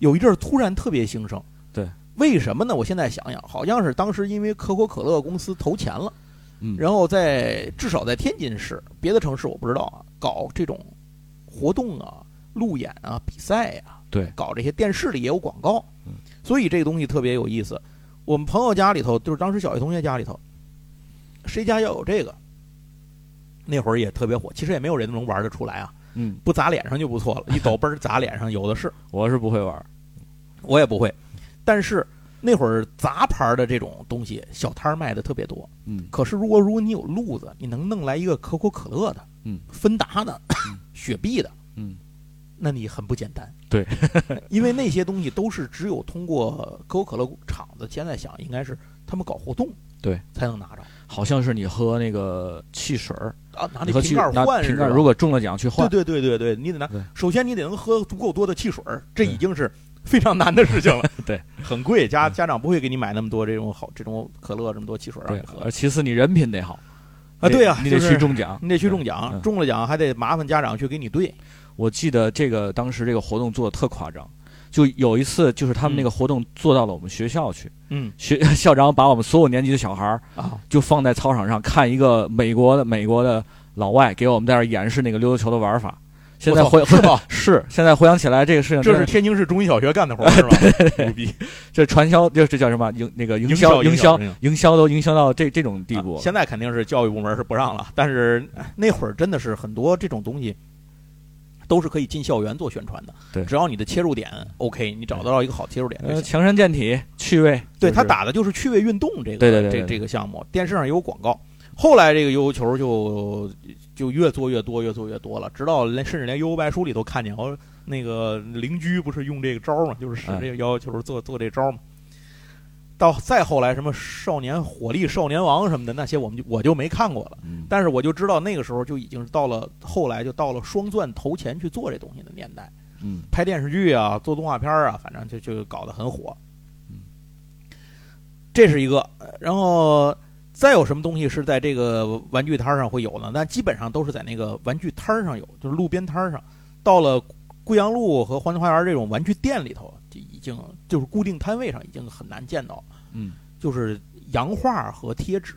有一阵儿突然特别兴盛。对，为什么呢？我现在想想，好像是当时因为可口可乐公司投钱了，嗯，然后在至少在天津市，别的城市我不知道啊，搞这种活动啊、路演啊、比赛呀、对搞这些电视里也有广告嗯，所以这个东西特别有意思。我们朋友家里头，就是当时小学同学家里头，谁家要有这个，那会儿也特别火。其实也没有人能玩得出来啊，嗯，不砸脸上就不错了，一抖嘣儿砸脸上有的是。我是不会玩。我也不会，但是那会儿杂牌的这种东西，小摊儿卖的特别多。嗯可是如果如果你有路子，你能弄来一个可口可乐的，嗯，芬达的，雪碧的，嗯，那你很不简单。对，因为那些东西都是只有通过可口可乐厂子，现在想应该是他们搞活动，对，才能拿着好像是你喝那个汽水儿，啊，拿那瓶盖换如果中了奖去换。对对对对对，你得拿。首先你得能喝足够多的汽水儿，这已经是非常难的事情了。对，很贵，家家长不会给你买那么多这种好这种可乐这么多汽水儿让对你喝，其次你人品得好啊。对呀，你得去中奖，你得去中奖，嗯中了奖还得麻烦家长去给你兑。我记得这个当时这个活动做的特夸张，就有一次就是他们那个活动做到了我们学校去，嗯学 校长把我们所有年级的小孩儿啊，就放在操场上看一个美国的美国的老外给我们在这儿演示那个溜溜球的玩法。现在回是吧？是现在回想起来这个事情，这是天津市中医小学干的活儿 是吧？牛逼！这传销这这叫什么营那个营营销销营销营销都营销到这这种地步啊。现在肯定是教育部门是不让了，但是哎那会儿真的是很多这种东西。都是可以进校园做宣传的，对只要你的切入点 OK，你找得到一个好切入点就呃，行。强身健体，趣味，对他就是打的就是趣味运动这个对对对对这这个项目，电视上也有广告。后来这个悠悠球就就越做越多，越做越多了，直到连甚至连悠悠白书里都看见，哦那个邻居不是用这个招儿嘛，就是使这个悠悠球做做这招儿嘛。到再后来什么少年火力少年王什么的那些，我们就我就没看过了。嗯但是我就知道那个时候就已经到了后来就到了双钻投钱去做这东西的年代。嗯拍电视剧啊，做动画片啊，反正就就搞得很火。嗯，这是一个，呃然后再有什么东西是在这个玩具摊上会有呢？但基本上都是在那个玩具摊上有，就是路边摊上。到了贵阳路和环球花园这种玩具店里头，经就是固定摊位上已经很难见到了。嗯就是洋画和贴纸。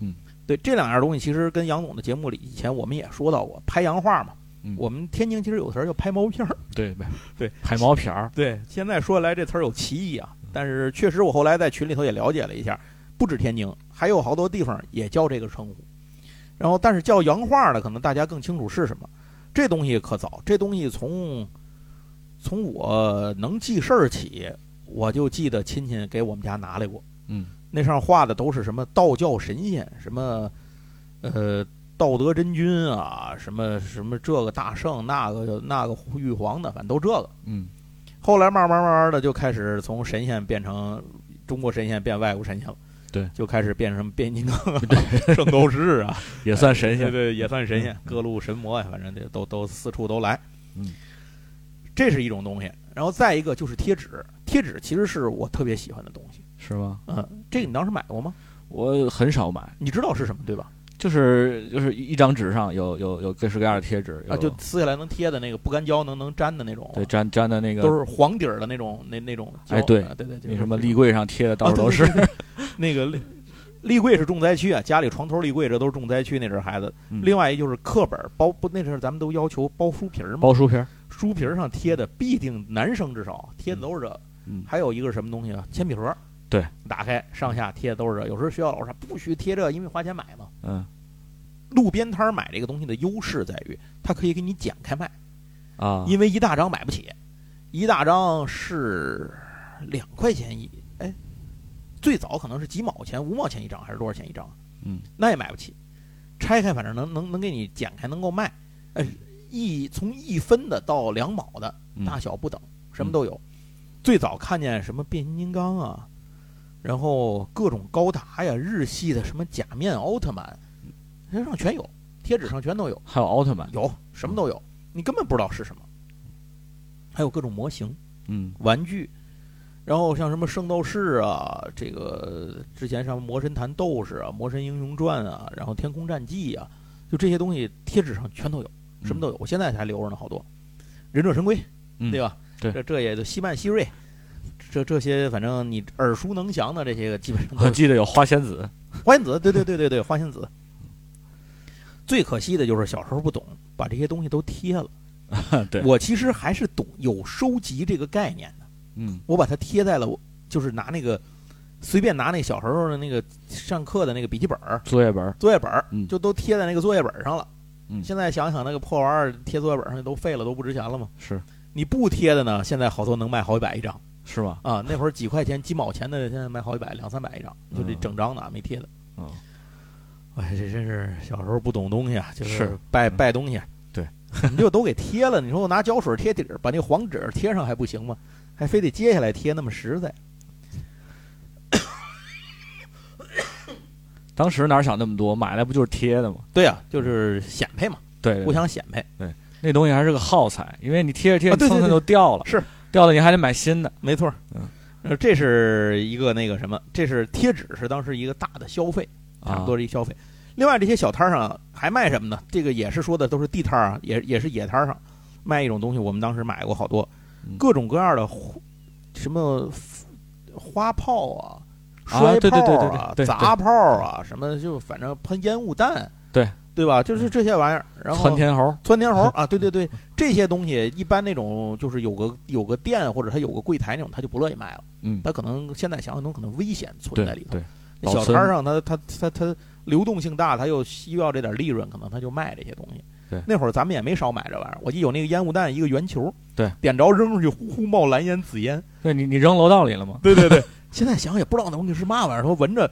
嗯，对，这两样东西其实跟杨总的节目里以前我们也说到过，拍洋画嘛。嗯我们天津其实有词儿叫拍毛片儿。对对对，拍毛片儿，对，现在说来这词儿有歧义啊，但是确实我后来在群里头也了解了一下，不止天津，还有好多地方也叫这个称呼。然后，但是叫洋画的，可能大家更清楚是什么。这东西可早，这东西从从我能记事儿起，我就记得亲戚给我们家拿来过。嗯那上画的都是什么道教神仙，什么呃道德真君啊，什么什么这个大圣，那个那个玉皇的，反正都这个。嗯后来慢慢慢慢的就开始从神仙变成中国神仙变外国神仙了。对就开始变成变形金刚、啊、圣斗士啊，也算神仙。对对，也算神仙，各路神魔呀，反正这都都四处都来。嗯，这是一种东西。然后再一个就是贴纸，贴纸其实是我特别喜欢的东西。是吗？嗯，这个你当时买过吗？我很少买，你知道是什么对吧？就是就是一张纸上有有有各式各样的贴纸啊，有就撕下来能贴的那个不干胶能能粘的那种，对，粘粘的那个都是黄底儿的那种那那种胶。哎对啊对对，那什么立立柜上贴的到处都是。那个立立柜是重灾区啊，家里床头立柜这都是重灾区。那阵儿孩子，嗯另外一就是课本包不那阵儿咱们都要求包书皮儿嘛，包书皮儿，书皮儿上贴的必定男生至少贴的都是这。嗯还有一个是什么东西啊？铅笔盒。对，打开上下贴的都是这。有时候学校老师说不许贴这，因为花钱买嘛。嗯路边摊儿买这个东西的优势在于，它可以给你剪开卖，啊，因为一大张买不起，一大张是两块钱一，哎，最早可能是几毛钱、五毛钱一张，还是多少钱一张？嗯那也买不起。拆开反正能能能给你剪开，能够卖。呃，一从一分的到两毛的，嗯大小不等，什么都有。最早看见什么变形金刚啊，然后各种高达呀、日系的什么假面奥特曼，这上全有，贴纸上全都有，还有奥特曼，有什么都有，你根本不知道是什么。还有各种模型、嗯玩具，然后像什么圣斗士啊，这个之前什么魔神坛斗士啊、魔神英雄传啊，然后天空战记啊，就这些东西贴纸上全都有，什么都有。我现在还留着呢，好多。忍者神龟，嗯对吧？对这这也就西曼希瑞，这这些反正你耳熟能详的这些个基本上我记得有花仙子，花仙子，对对对对对，花仙子。最可惜的就是小时候不懂，把这些东西都贴了。对，我其实还是懂有收集这个概念的，嗯我把它贴在了我，就是拿那个随便拿那小时候的那个上课的那个笔记本儿、作业本儿，作业本就都贴在那个作业本上了。嗯现在想想那个破玩意儿贴作业本上都废了，都不值钱了嘛？是你不贴的呢，现在好多能卖好几百一张是吧？啊！那会儿几块钱、几毛钱的，现在卖好几百、两三百一张，就这嗯整张的啊没贴的。嗯，哎，这真是小时候不懂东西啊，就是是拜嗯拜东西。对，你就都给贴了。你说我拿胶水贴底儿，把那黄纸贴上还不行吗？还非得揭下来贴，那么实在。当时哪想那么多，买来不就是贴的吗？对呀、就是显配嘛，对，对互相显配。对那东西还是个耗材，因为你贴着贴着蹭蹭就掉了，是掉了你还得买新的。没错儿。嗯呃，这是一个那个什么，这是贴纸，是当时一个大的消费，差不多是一消费。另外，这些小摊儿上还卖什么呢？这个也是说的都是地摊儿啊，也也是野摊儿上卖一种东西。我们当时买过好多嗯各种各样的花什么花炮啊、啊摔对对对对炮啊、对对砸炮啊，什么就反正喷烟雾弹，对对吧？就是这些玩意儿。然后窜天猴，窜天猴啊，对对对，这些东西一般那种就是有个有个店或者他有个柜台那种，他就不乐意卖了。嗯，他可能现在想想，都可能危险存在里头。对，那小摊上他他他他流动性大，他又需要这点利润，可能他就卖这些东西。对那会儿咱们也没少买这玩意儿。我记得有那个烟雾弹，一个圆球，对，点着扔出去，呼呼冒蓝烟紫烟。对你你扔楼道里了吗？对对对，现在想想也不知道那东西是嘛玩意儿，说闻着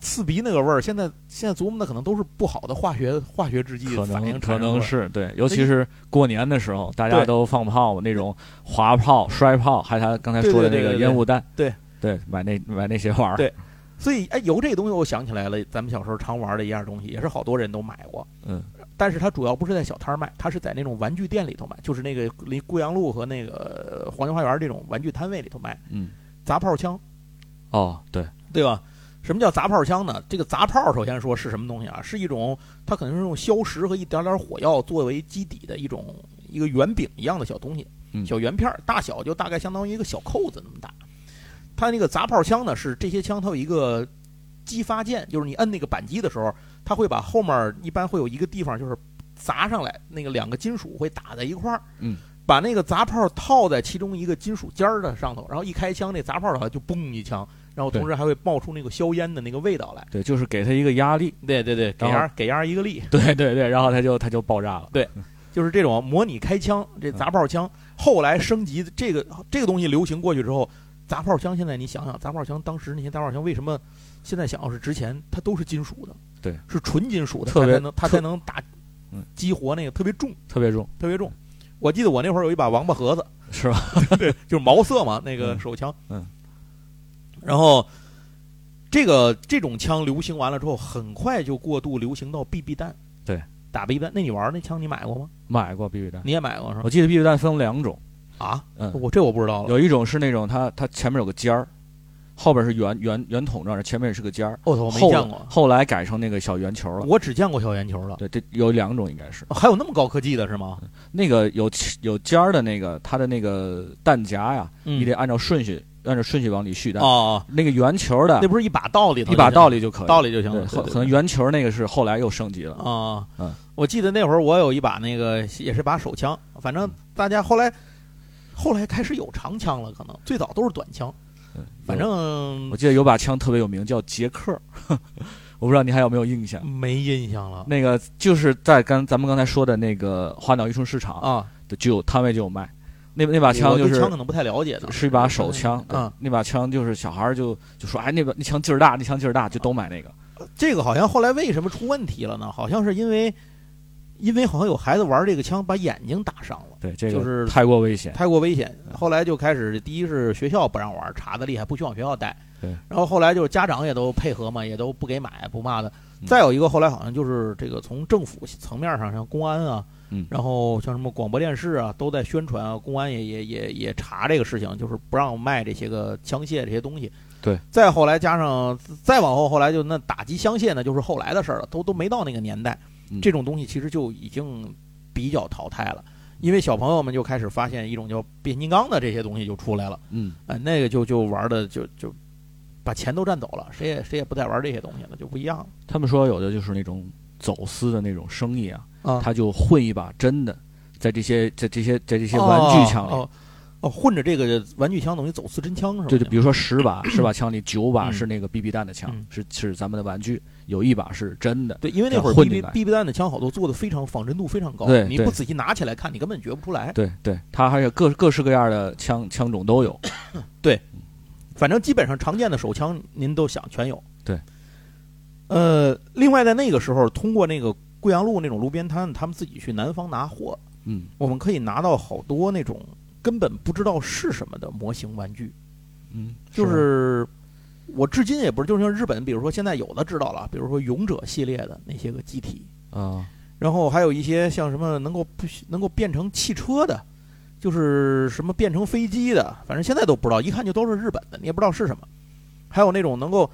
刺鼻那个味儿。现在现在琢磨的可能都是不好的化学化学制剂可反应能可能是对，尤其是过年的时候，大家都放炮，那种滑炮、摔炮，还有他刚才说的那个烟雾弹，对。对，买那买那些玩意儿，对。所以哎，有这个东西我想起来了，咱们小时候常玩的一样东西，也是好多人都买过。嗯，但是它主要不是在小摊儿卖，它是在那种玩具店里头卖，就是那个离贵阳路和那个黄金花园这种玩具摊位里头卖。嗯，砸炮枪，哦，对，对吧？什么叫砸炮枪呢？这个砸炮首先说是什么东西啊？是一种它可能是用硝石和一点点火药作为基底的一种一个圆饼一样的小东西，嗯小圆片儿，大小就大概相当于一个小扣子那么大。它那个砸炮枪呢，是这些枪它有一个激发键，就是你摁那个扳机的时候，它会把后面一般会有一个地方就是砸上来，那个两个金属会打在一块儿，嗯，把那个杂炮套在其中一个金属尖儿的上头，然后一开枪，那杂炮的话就嘣一枪，然后同时还会冒出那个硝烟的那个味道来。对，就是给他一个压力，对对对，给压给压一个力。对对对，然后他就他就爆炸了，对就是这种模拟开枪，这杂炮枪后来升级，这个这个东西流行过去之后，杂炮枪现在你想想，杂炮枪当时那些砸炮枪为什么现在想要是值钱？它都是金属的，对，是纯金属的，特别它才能它才能打嗯激活那个特别重，特别重，特别重。我记得我那会儿有一把王八盒子，是吧？对就是毛瑟嘛，那个嗯手枪。嗯。然后，这个这种枪流行完了之后，很快就过度流行到 BB 弹。对，打 BB 弹。那你玩那枪你买过吗？买过 BB 弹，你也买过是吧？我记得 BB 弹分两种，啊，嗯，我这我不知道了。有一种是那种它它前面有个尖儿，后边是圆圆圆筒状的，前面也是个尖儿。哦，我没见过，后来改成那个小圆球了。我只见过小圆球了。对，这有两种应该是哦还有那么高科技的是吗？那个有有尖儿的那个，它的那个弹夹呀，嗯你得按照顺序按照顺序往里续弹。哦，那个圆球的那不是一把道里头一把道理理就可以，道理就行，了。可可能圆球那个是后来又升级了。啊，嗯我记得那会儿我有一把那个也是把手枪，反正大家后来后来开始有长枪了，可能最早都是短枪，嗯反正我记得有把枪特别有名，叫杰克，我不知道你还有没有印象？没印象了那个就是在刚咱们刚才说的那个花鸟鱼虫市场啊。的就有摊位就有卖，那那把枪就是枪可能不太了解的，是一把手枪，对嗯，那把枪就是小孩儿就就说哎那把那枪劲儿大，那枪劲儿大，就都买那个。这个好像后来为什么出问题了呢？好像是因为因为好像有孩子玩这个枪把眼睛打伤了。对，这个就是太过危险。太过危险。后来就开始，第一是学校不让玩，查的厉害，不许往学校带。对。然后后来就是家长也都配合嘛，也都不给买，不骂的。嗯再有一个，后来好像就是这个从政府层面上，像公安啊，嗯然后像什么广播电视啊，都在宣传啊，公安也也也也查这个事情，就是不让卖这些个枪械这些东西。对。再后来加上再往后，后来就那打击枪械呢，就是后来的事儿了，都都没到那个年代，嗯这种东西其实就已经比较淘汰了。因为小朋友们就开始发现一种叫变形金刚的这些东西就出来了，嗯，哎，那个就就玩的就就把钱都占走了，谁也谁也不再玩这些东西了，就不一样了。他们说有的就是那种走私的那种生意啊，啊。他就混一把真的，在这些在这些在这些玩具枪里，哦哦，混着这个玩具枪等于走私真枪是吧？对，就比如说十把 十把枪里九把嗯。是那个 BB 弹的枪，嗯。是是咱们的玩具，有一把是真的。对，因为那会儿 BB BB 弹的枪好多做的非常仿真度非常高，对对你不仔细拿起来看，你根本觉不出来。对对，它还有各各式各样的枪枪种都有 对。反正基本上常见的手枪您都想全有。对。呃，另外在那个时候，通过那个贵阳路那种路边摊，他们自己去南方拿货，嗯我们可以拿到好多那种根本不知道是什么的模型玩具。嗯，就是我至今也不是，就像日本，比如说现在有的知道了，比如说勇者系列的那些个机体，啊，然后还有一些像什么能够不能够变成汽车的，就是什么变成飞机的，反正现在都不知道，一看就都是日本的，你也不知道是什么。还有那种能够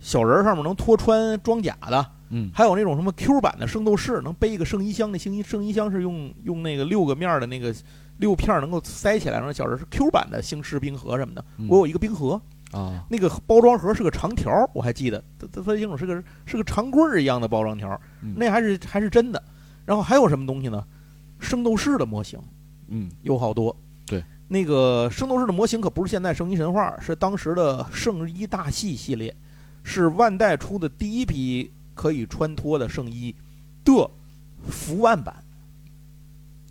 小人儿上面能脱穿装甲的，嗯。还有那种什么 Q 版的圣斗士，能背一个圣衣箱，那圣衣圣衣箱是用用那个六个面儿的那个六片儿能够塞起来，然后小人儿是 Q 版的星矢冰河什么的。嗯。我有一个冰河，啊，那个包装盒是个长条儿，我还记得，它它它清楚是个是个长棍儿一样的包装条，嗯那还是还是真的。然后还有什么东西呢？圣斗士的模型嗯有好多。对，那个圣斗士的模型可不是现在圣衣神话，是当时的圣衣大戏系列，是万代出的第一批可以穿脱的圣衣的福万版，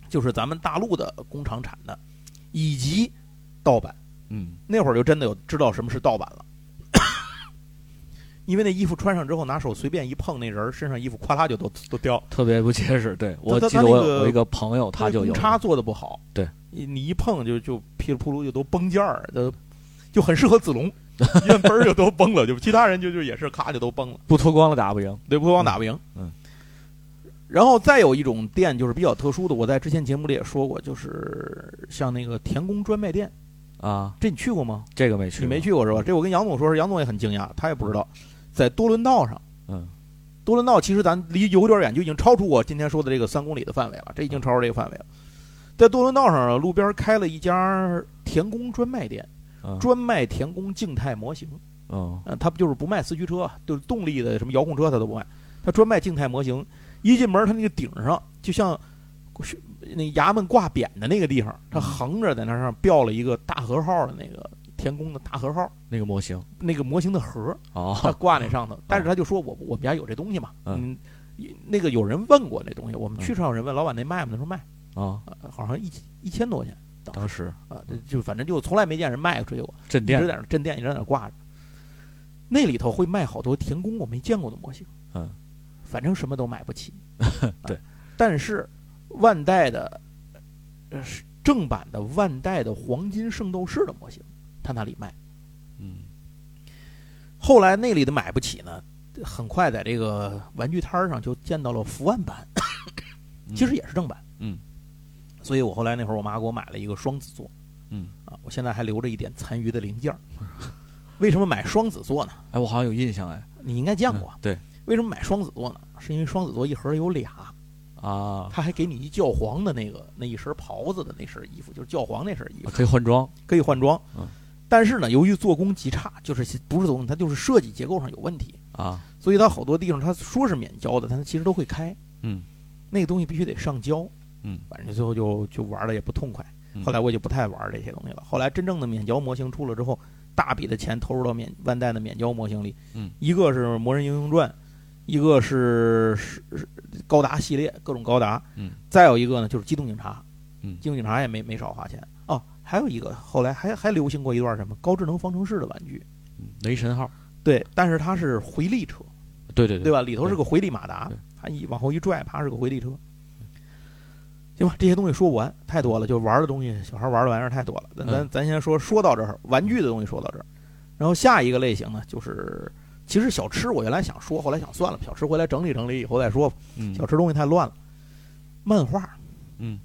就是咱们大陆的工厂产的，以及盗版。嗯那会儿就真的有知道什么是盗版了，因为那衣服穿上之后，拿手随便一碰，那人儿身上衣服哗啦就都都掉。特别不结实。对我他记得我他那个我一个朋友他就有公差做的不好，对你你一碰就就噼里扑噜就都崩件儿，都就很适合子龙，一摁嘣儿就都崩了，就其他人就就也是咔就都崩了，不脱光了打不赢。对，不脱光打不赢。嗯。然后再有一种店就是比较特殊的，我在之前节目里也说过，就是像那个田宫专卖店，啊，这你去过吗？这个没去，你没？去过是吧？这我跟杨总说，是杨总也很惊讶，他也不知道，在多伦道上。嗯多伦道其实咱离有点远，就已经超出我今天说的这个三公里的范围了，这已经超出这个范围了。在多伦道上路边开了一家田宫专卖店，嗯专卖田宫静态模型。嗯嗯，他不就是不卖四驱车，就是动力的什么遥控车他都不卖，他专卖静态模型。一进门，他那个顶上就像那衙门挂匾的那个地方，他横着在那上标了一个大和号的那个天宫的大和号，那个模型。那个模型的盒。他哦，挂那上头，但是他就说我我们家有这东西嘛，嗯。嗯，那个有人问过那东西，我们去时候有人问老板那卖吗？他说卖，啊，呃好像一一千多块钱。当时。啊，就就反正就从来没见人卖出去过，镇店。一直在那镇店，一直在那挂着。那里头会卖好多田宫我没见过的模型，嗯，反正什么都买不起。对。啊但是万代的，呃，是正版的万代的黄金圣斗士的模型，他那里卖。嗯后来那里的买不起呢，很快在这个玩具摊儿上就见到了福万版，其实也是正版。嗯所以我后来那会儿，我妈给我买了一个双子座嗯，啊，我现在还留着一点残余的零件儿。为什么买双子座呢？哎，我好像有印象哎，你应该见过。嗯对为什么买双子座呢？是因为双子座一盒有俩，啊，他还给你一教皇的那个那一身袍子的那身衣服，就是教皇那身衣服，可以换装，可以换装。嗯。但是呢，由于做工极差，就是不是做工，它就是设计结构上有问题，啊，所以它好多地方它说是免胶的，但它其实都会开。嗯。那个东西必须得上胶，嗯，反正最后就就玩的也不痛快。嗯。后来我就不太玩这些东西了。后来真正的免胶模型出了之后，大笔的钱投入到免万代的免胶模型里，嗯，一个是《魔人英雄传》，一个是是是高达系列各种高达，嗯，再有一个呢就是机动警察，嗯机动警察也没没少花钱哦。还有一个后来还还流行过一段什么高智能方程式的玩具，嗯雷神号，对，但是它是回力车，对对对吧？里头是个回力马达，它一往后一拽，啪是个回力车。行吧，这些东西说不完，太多了，就玩的东西，小孩玩的玩意儿太多了。咱咱嗯咱先说说到这儿，玩具的东西说到这儿，然后下一个类型呢，就是其实小吃，我原来想说，后来想算了，小吃回来整理整理以后再说吧。嗯小吃东西太乱了。漫画，嗯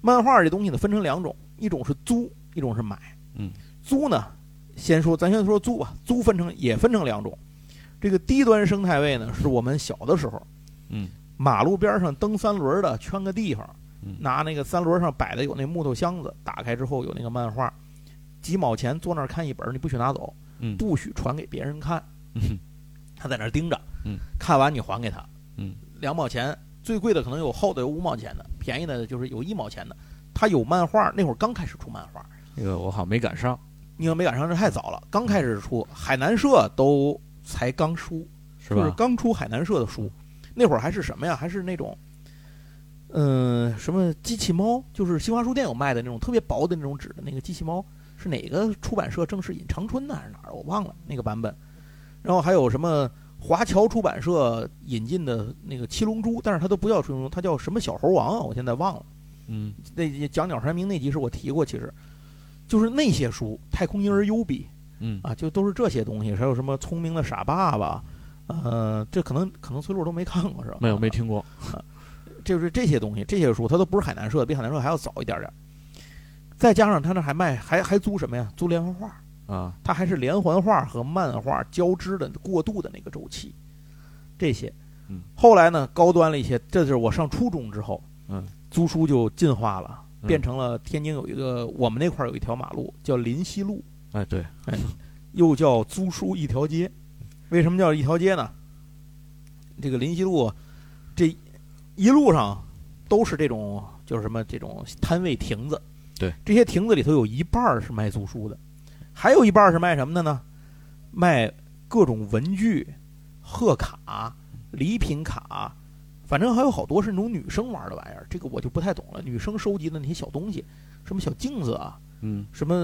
漫画这东西呢分成两种，一种是租，一种是买。嗯，租呢，先说咱先说租吧，租分成也分成两种。这个低端生态位呢，是我们小的时候，嗯马路边上蹬三轮的，圈个地方，嗯拿那个三轮上摆的有那木头箱子，打开之后有那个漫画，几毛钱坐那儿看一本，你不许拿走，嗯不许传给别人看，嗯 他在那儿盯着，嗯。看完你还给他，嗯。两毛钱，最贵的可能有厚的有五毛钱的，便宜的就是有一毛钱的。他有漫画，那会儿刚开始出漫画，那个我好像没赶上，你要没赶上这太早了，刚开始出，海南社都才刚出，是就是吧？刚出海南社的书，那会儿还是什么呀？还是那种，嗯、什么机器猫，就是新华书店有卖的那种特别薄的那种纸的那个机器猫，是哪个出版社正式引长春的还是哪儿？我忘了那个版本。然后还有什么华侨出版社引进的那个七龙珠，但是它都不叫七龙珠，它叫什么小猴王啊？我现在忘了。嗯那讲鸟山明那集是我提过，其实就是那些书，《太空婴儿优比》嗯啊，就都是这些东西，还有什么聪明的傻爸爸，呃，这可能可能崔璐都没看过是吧？没有没听过，就是这些东西，这些书它都不是海南社的，比海南社还要早一点点。再加上他那还卖，还还租什么呀？租连环画，啊它还是连环画和漫画交织的过渡的那个周期，这些。嗯后来呢，高端了一些，这就是我上初中之后，嗯，租书就进化了，嗯变成了天津有一个，我们那块儿有一条马路叫林西路，哎对，哎又叫租书一条街。为什么叫一条街呢？这个林西路，这一路上都是这种，就是什么这种摊位亭子。对，这些亭子里头有一半是卖租书的，还有一半是卖什么的呢？卖各种文具、贺卡、礼品卡，反正还有好多是那种女生玩的玩意儿。这个我就不太懂了。女生收集的那些小东西，什么小镜子啊，嗯什么，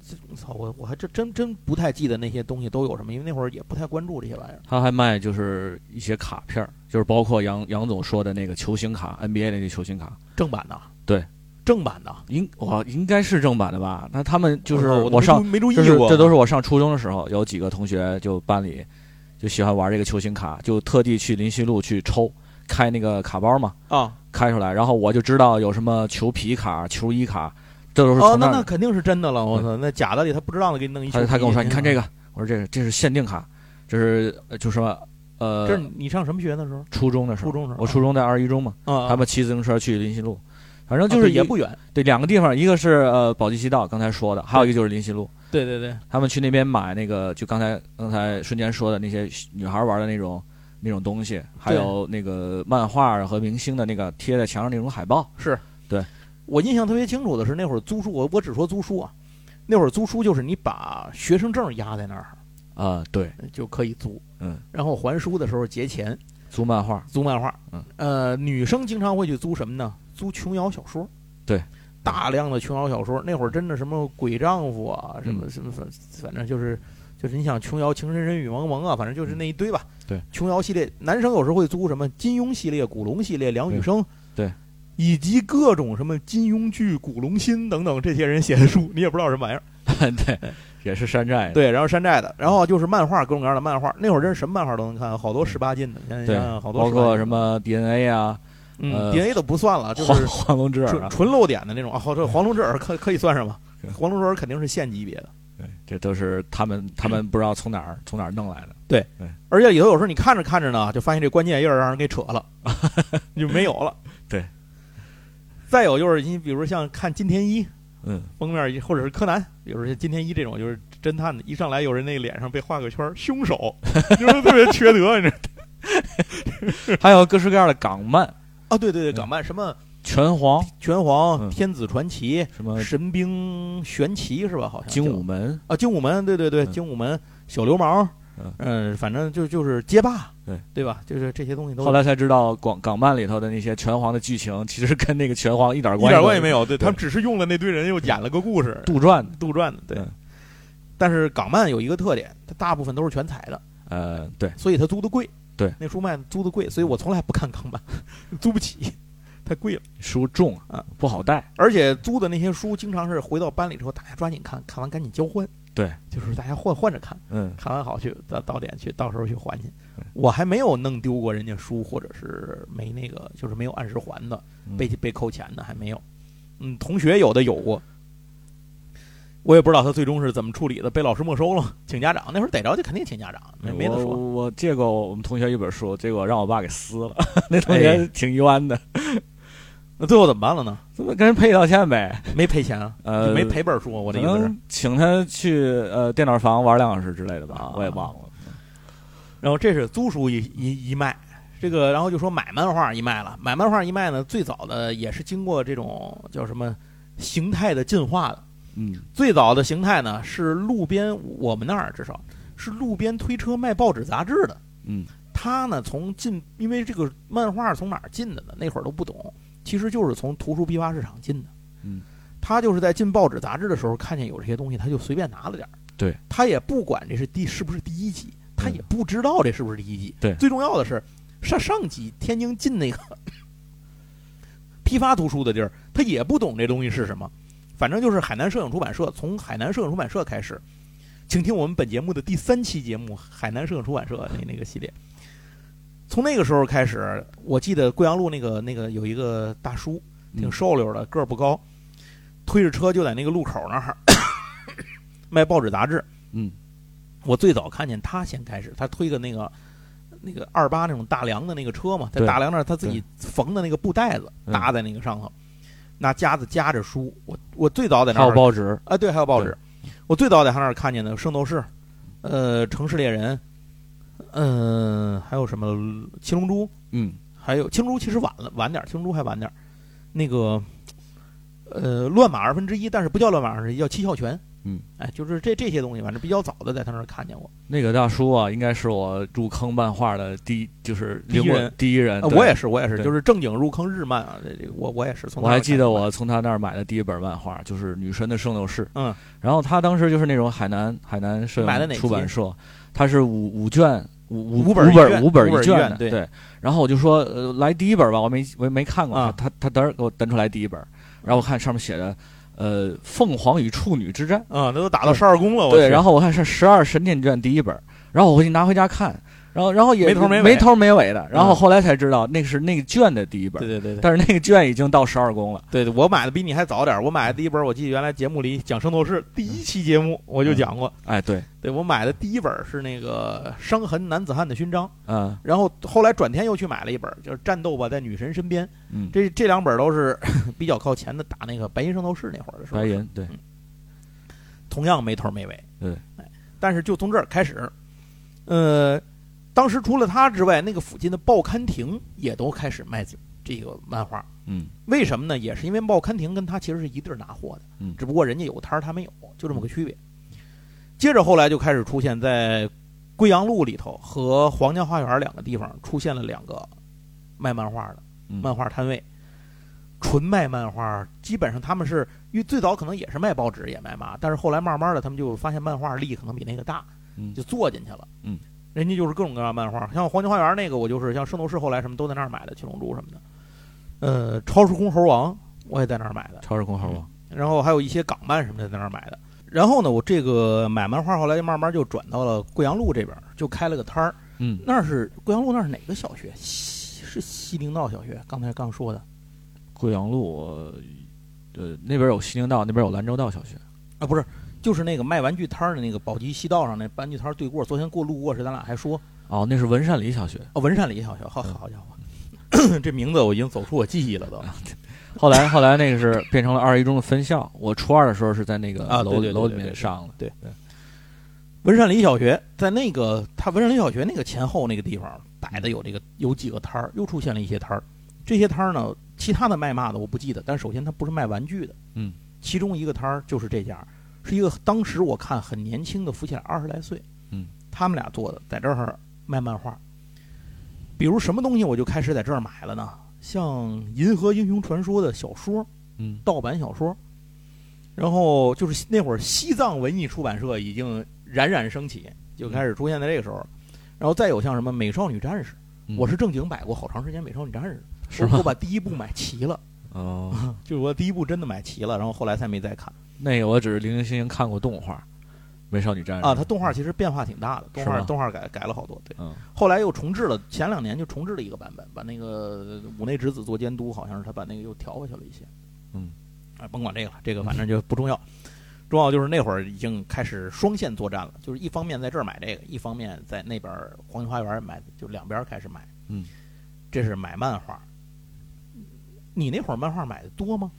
这操我我还真真真不太记得那些东西都有什么，因为那会儿也不太关注这些玩意儿。他还卖就是一些卡片儿，就是包括杨杨总说的那个球星卡，NBA 那个球星卡，正版的，对，正版的，应我应该是正版的吧？那他们就是我我上，没注意就是过，这都是我上初中的时候，有几个同学就班里就喜欢玩这个球星卡，就特地去林西路去抽开那个卡包嘛，啊开出来，然后我就知道有什么球皮卡、球衣卡，这都是哦，那那肯定是真的了，我操，那假的里他不知道的给你弄一。他他跟我说：“你看这个，”我说：“这是这是限定卡，这是呃就说呃，这是你上什么学的时候？初中的时候，初中时候我初中在二一中嘛，啊，他们骑自行车去林西路，反正啊就是也不远，对两个地方，一个是呃宝鸡西道，刚才说的，还有一个就是林西路。对对对，他们去那边买那个，就刚才刚才瞬间说的那些女孩玩的那种那种东西，还有那个漫画和明星的那个贴在墙上那种海报。是，对，我印象特别清楚的是那会儿租书，我我只说租书啊，那会儿租书就是你把学生证压在那儿啊、对，就可以租，嗯，然后还书的时候结钱，租漫画，租漫画。嗯，呃，女生经常会去租什么呢？租琼瑶小说。对，大量的琼瑶小说。那会儿真的什么鬼丈夫啊，什么嗯什么反反正就是就是你想琼瑶情深深雨蒙蒙啊，反正就是那一堆吧。对，琼瑶系列，男生有时候会租什么金庸系列、古龙系列、梁羽生。对。以及各种什么金庸剧、古龙心等等这些人写的书，你也不知道什么玩意儿。对，也是山寨的。对，然后山寨的，然后就是漫画，各种各样的漫画。那会儿真是什么漫画都能看，好多十八禁的，对想想好多包括什么 DNA 啊，嗯呃，DNA 都不算了，就是黄 龙之耳啊，纯纯露点的那种啊。好，这黄龙之耳可可以算上吧？黄龙之耳肯定是县级别的，对，这都是他们 他们不知道从哪儿从哪儿弄来的。对而且里头有时候你看着看着呢，就发现这关键页儿让人给扯了，就没有了。对。再有就是你比如像看金田一嗯，封面，或者是柯南，比如说金田一这种就是侦探的，一上来有人那脸上被画个圈，凶手，就是特别缺德，你知道。还有各式各样的港漫，啊，对对对，港漫什么？拳皇。拳皇、嗯。天子传奇、什么？神兵玄奇是吧？好像精武门，啊，精武门，对对对，嗯。精武门、小流氓，嗯嗯，反正就就是街霸，对对吧？就是这些东西都后来才知道广港漫里头的那些拳皇的剧情，其实跟那个拳皇一点关系一，点关系没有，对对他们只是用了那堆人又演了个故事，杜撰的。杜撰的，对嗯。但是港漫有一个特点，它大部分都是全彩的，呃，对，所以它租的贵。对，那书卖租的贵，所以我从来不看港漫，租不起，太贵了。书重啊，不好带。而且租的那些书，经常是回到班里之后，大家抓紧看，看完赶紧交换。对，就是大家换换着看，嗯，看完好去到到点去，到时候去还去。我还没有弄丢过人家书，或者是没那个，就是没有按时还的，嗯被被扣钱的还没有。嗯，同学有的有过，我也不知道他最终是怎么处理的，被老师没收了，请家长。那会儿逮着就肯定请家长，没没得我说。我借过我们同学一本书，结果让我爸给撕了。那同学挺冤的，那最后怎么办了呢？怎么跟人赔礼道歉呗？没赔钱啊，呃就没赔本书啊。我的意可思是，请他去呃电脑房玩两小时之类的吧啊，我也忘了。然后这是租书一一一卖，这个然后就说买漫画一卖了，买漫画一卖呢，最早的也是经过这种叫什么形态的进化的。嗯最早的形态呢是路边，我们那儿至少是路边推车卖报纸杂志的。嗯他呢从进，因为这个漫画从哪儿进的呢？那会儿都不懂，其实就是从图书批发市场进的。嗯，他就是在进报纸杂志的时候看见有这些东西，他就随便拿了点儿。对，他也不管这是第是不是第一集，他也不知道这是不是第一集。对最重要的是上上集天津进那个 批发图书的地儿，他也不懂这东西是什么。反正就是海南摄影出版社，从海南摄影出版社开始，请听我们本节目的第三期节目《海南摄影出版社》那那个系列。从那个时候开始，我记得贵阳路那个那个有一个大叔，挺嗯瘦溜的，个儿不高，推着车就在那个路口那儿 卖报纸杂志。嗯我最早看见他先开始，他推个那个那个二八那种大梁的那个车嘛，在大梁那儿他自己缝的那个布袋子嗯搭在那个上头，拿夹子夹着书。我我最早在那还有儿报纸，啊，对，还有报纸。我最早在他那儿看见的《圣斗士》，呃，《城市猎人》，嗯、还有什么《七龙珠》，嗯还有《青珠》其实晚了，晚点儿，《青珠》还晚点儿。那个，呃，乱马二分之一，但是不叫乱马二分之一，叫七窍拳。嗯，哎，就是这这些东西，反正比较早的在他那儿看见过。那个大叔啊，应该是我入坑漫画的第一，就是灵魂第一人第一人。啊，我也是，我也是，就是正经入坑日漫啊，这这个我我也是从。我还记得我，从他那儿买的第一本漫画就是《女神的圣斗士》，嗯，然后他当时就是那种海南海南摄影买的哪出版社，他是五五卷五五五本五本五本一卷的，对对。然后我就说，呃，来第一本吧，我没我没看过，啊他他他嘚儿给我登出来第一本，然后我看上面写着，呃，凤凰与处女之战，啊，那都打到十二宫了，我对，然后后我看是十二神殿卷第一本，然后我回去拿回家看，然后然后也没头没尾没头没尾的，然后嗯后来才知道那个是那个卷的第一本对，对对对。但是那个卷已经到十二宫了，对对，我买的比你还早点。我买的第一本，我记得原来节目里讲《圣斗士》第一期节目我就讲过。哎，对，对我买的第一本是那个《伤痕男子汉的勋章》，嗯然后后来转天又去买了一本，就是《战斗吧，在女神身边》。嗯，这这两本都是 比较靠前的，打那个白银圣斗士那会儿的时候。白银对，同样没头没尾。对哎，但是就从这儿开始，呃，当时除了他之外，那个附近的报刊亭也都开始卖这个漫画。嗯为什么呢？也是因为报刊亭跟他其实是一地儿拿货的，嗯只不过人家有摊儿，他没有，就这么个区别。接着后来就开始出现在贵阳路里头和皇家花园两个地方出现了两个卖漫画的嗯漫画摊位，纯卖漫画，基本上他们是因为最早可能也是卖报纸也卖嘛，但是后来慢慢的他们就发现漫画力可能比那个大，嗯就做进去了。嗯，人家就是各种各样的漫画，像黄金花园那个，我就是像圣斗士后来什么都在那儿买的，七龙珠什么的。呃，超时空猴王我也在那儿买的，超时空猴王，然后还有一些港漫什么的在那儿买的。然后呢，我这个买漫画后来慢慢就转到了贵阳路这边，就开了个摊儿。嗯，那是贵阳路那是哪个小学？西是西宁道小学，刚才刚说的贵阳路，呃，那边有西宁道，那边有兰州道小学。啊，不是，就是那个卖玩具摊儿的那个宝鸡西道上那玩具摊儿对过。昨天过路过时，咱俩还说哦，那是文善里小学。哦，文善里小学，好好家伙，这名字我已经走出我记忆了都。后来后来那个是变成了二一中的分校。我初二的时候是在那个楼啊对对对楼里对对面上了。文善里小学在那个他文善里小学那个前后那个地方摆的有这个有几个摊儿，又出现了一些摊儿。这些摊儿呢，其他的卖嘛的我不记得，但首先它不是卖玩具的，嗯，其中一个摊儿就是这家，是一个当时我看很年轻的夫妻俩，二十来岁，嗯，他们俩做的，在这儿卖漫画。比如什么东西我就开始在这儿买了呢？像《银河英雄传说》的小说，嗯盗版小说，然后就是那会儿西藏文艺出版社已经冉冉升起，就开始出现在这个时候。然后再有像什么《美少女战士》，嗯我是正经买过好长时间《美少女战士》，是我把第一部买齐了，哦，就是我第一部真的买齐了，然后后来才没再看那个我只是零零星星看过动画，《美少女战士》啊。它动画其实变化挺大的，动画动画改改了好多，对。嗯后来又重置了，前两年就重置了一个版本，把那个五内直子做监督，好像是他把那个又调回去了一些。嗯，啊，甭管这个了，这个反正就不重要。重要就是那会儿已经开始双线作战了，就是一方面在这儿买这个，一方面在那边儿黄金花园买，就两边儿开始买。嗯，这是买漫画。你那会儿漫画买的多吗？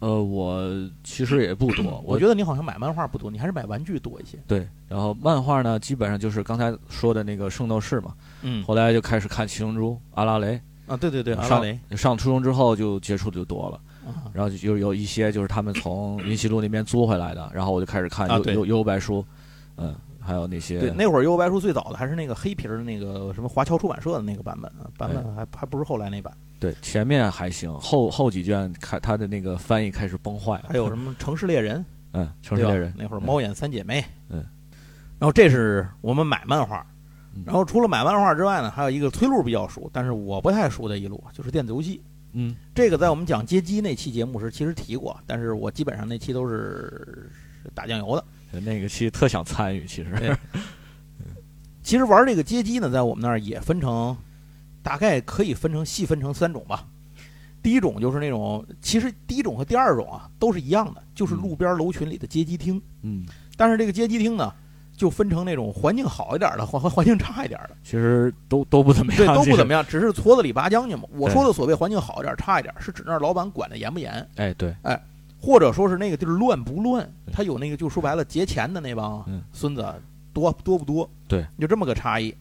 呃，我其实也不多，我觉得你好像买漫画不多，你还是买玩具多一些。对，然后漫画呢，基本上就是刚才说的那个圣斗士嘛，嗯。后来就开始看七龙珠、阿拉蕾，啊，对对对，阿拉上蕾。上初中之后就接触的就多了，啊然后就有有一些就是他们从云溪路那边租回来的，然后我就开始看啊对。悠悠悠悠白书，嗯，还有那些对，那会儿《幽游白书》最早的还是那个黑皮儿的那个什么华侨出版社的那个版本啊，版本还还不是后来那版。对前面还行，后后几卷看他的那个翻译开始崩坏了，还有什么《城市猎人》嗯，城市猎人那会儿猫眼三姐妹，嗯，然后这是我们买漫画嗯，然后除了买漫画之外呢，还有一个崔路比较熟，但是我不太熟的一路就是电子游戏。嗯这个在我们讲街机那期节目时其实提过，但是我基本上那期都是是打酱油的。那个其实特想参与，其实。其实玩这个街机呢，在我们那儿也分成，大概可以分成细分成三种吧。第一种就是那种，其实第一种和第二种啊都是一样的，就是路边楼群里的街机厅。嗯，但是这个街机厅呢，就分成那种环境好一点的和和环境差一点的，其实都都不怎么样，对，都不怎么样。只是矬子里拔将军嘛。我说的所谓环境好一点、差一点，是指那儿老板管的严不严，哎，对，或者说是那个地儿乱不乱。他有那个，就说白了，劫钱的那帮嗯孙子多多不多？对，就这么个差异。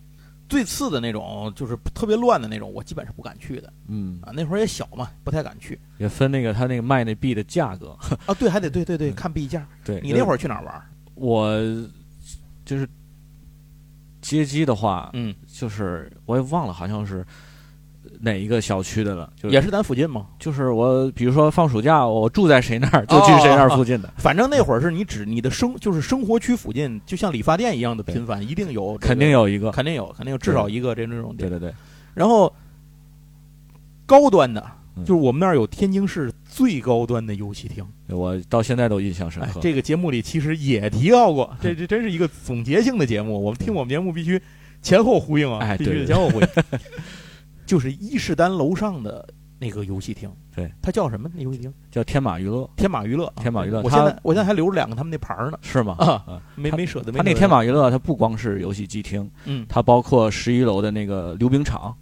最次的那种，就是特别乱的那种，我基本是不敢去的嗯，啊。那会儿也小嘛，不太敢去也分那个他那个卖那币的价格。啊。对，还得对对对，嗯看币价。对你那会儿去哪儿玩？我就是接机的话，嗯，就是我也忘了，好像是哪一个小区的了，就也是咱附近吗？就是我，比如说放暑假，我住在谁那儿，就去谁那儿附近的，反正那会儿是你指你的生就是生活区附近，就像理发店一样的频繁，一定有、肯定，有一个。肯定有，肯定有至少一个这这种店。对对对，然后高端的，嗯就是我们那儿有天津市最高端的游戏厅。我到现在都印象深刻。，哎这个节目里其实也提到过，这这真是一个总结性的节目。我们听我们节目必须前后呼应啊，必须哎对前后呼应。就是伊势丹楼上的那个游戏厅，对，它叫什么？那游戏厅叫天马娱乐天马娱乐啊。天马娱乐我现在我现在还留着两个他们那牌儿呢，是吗？啊啊，没没舍得。他那天马娱乐，它不光是游戏机厅，嗯它包括十一楼的那个溜冰场，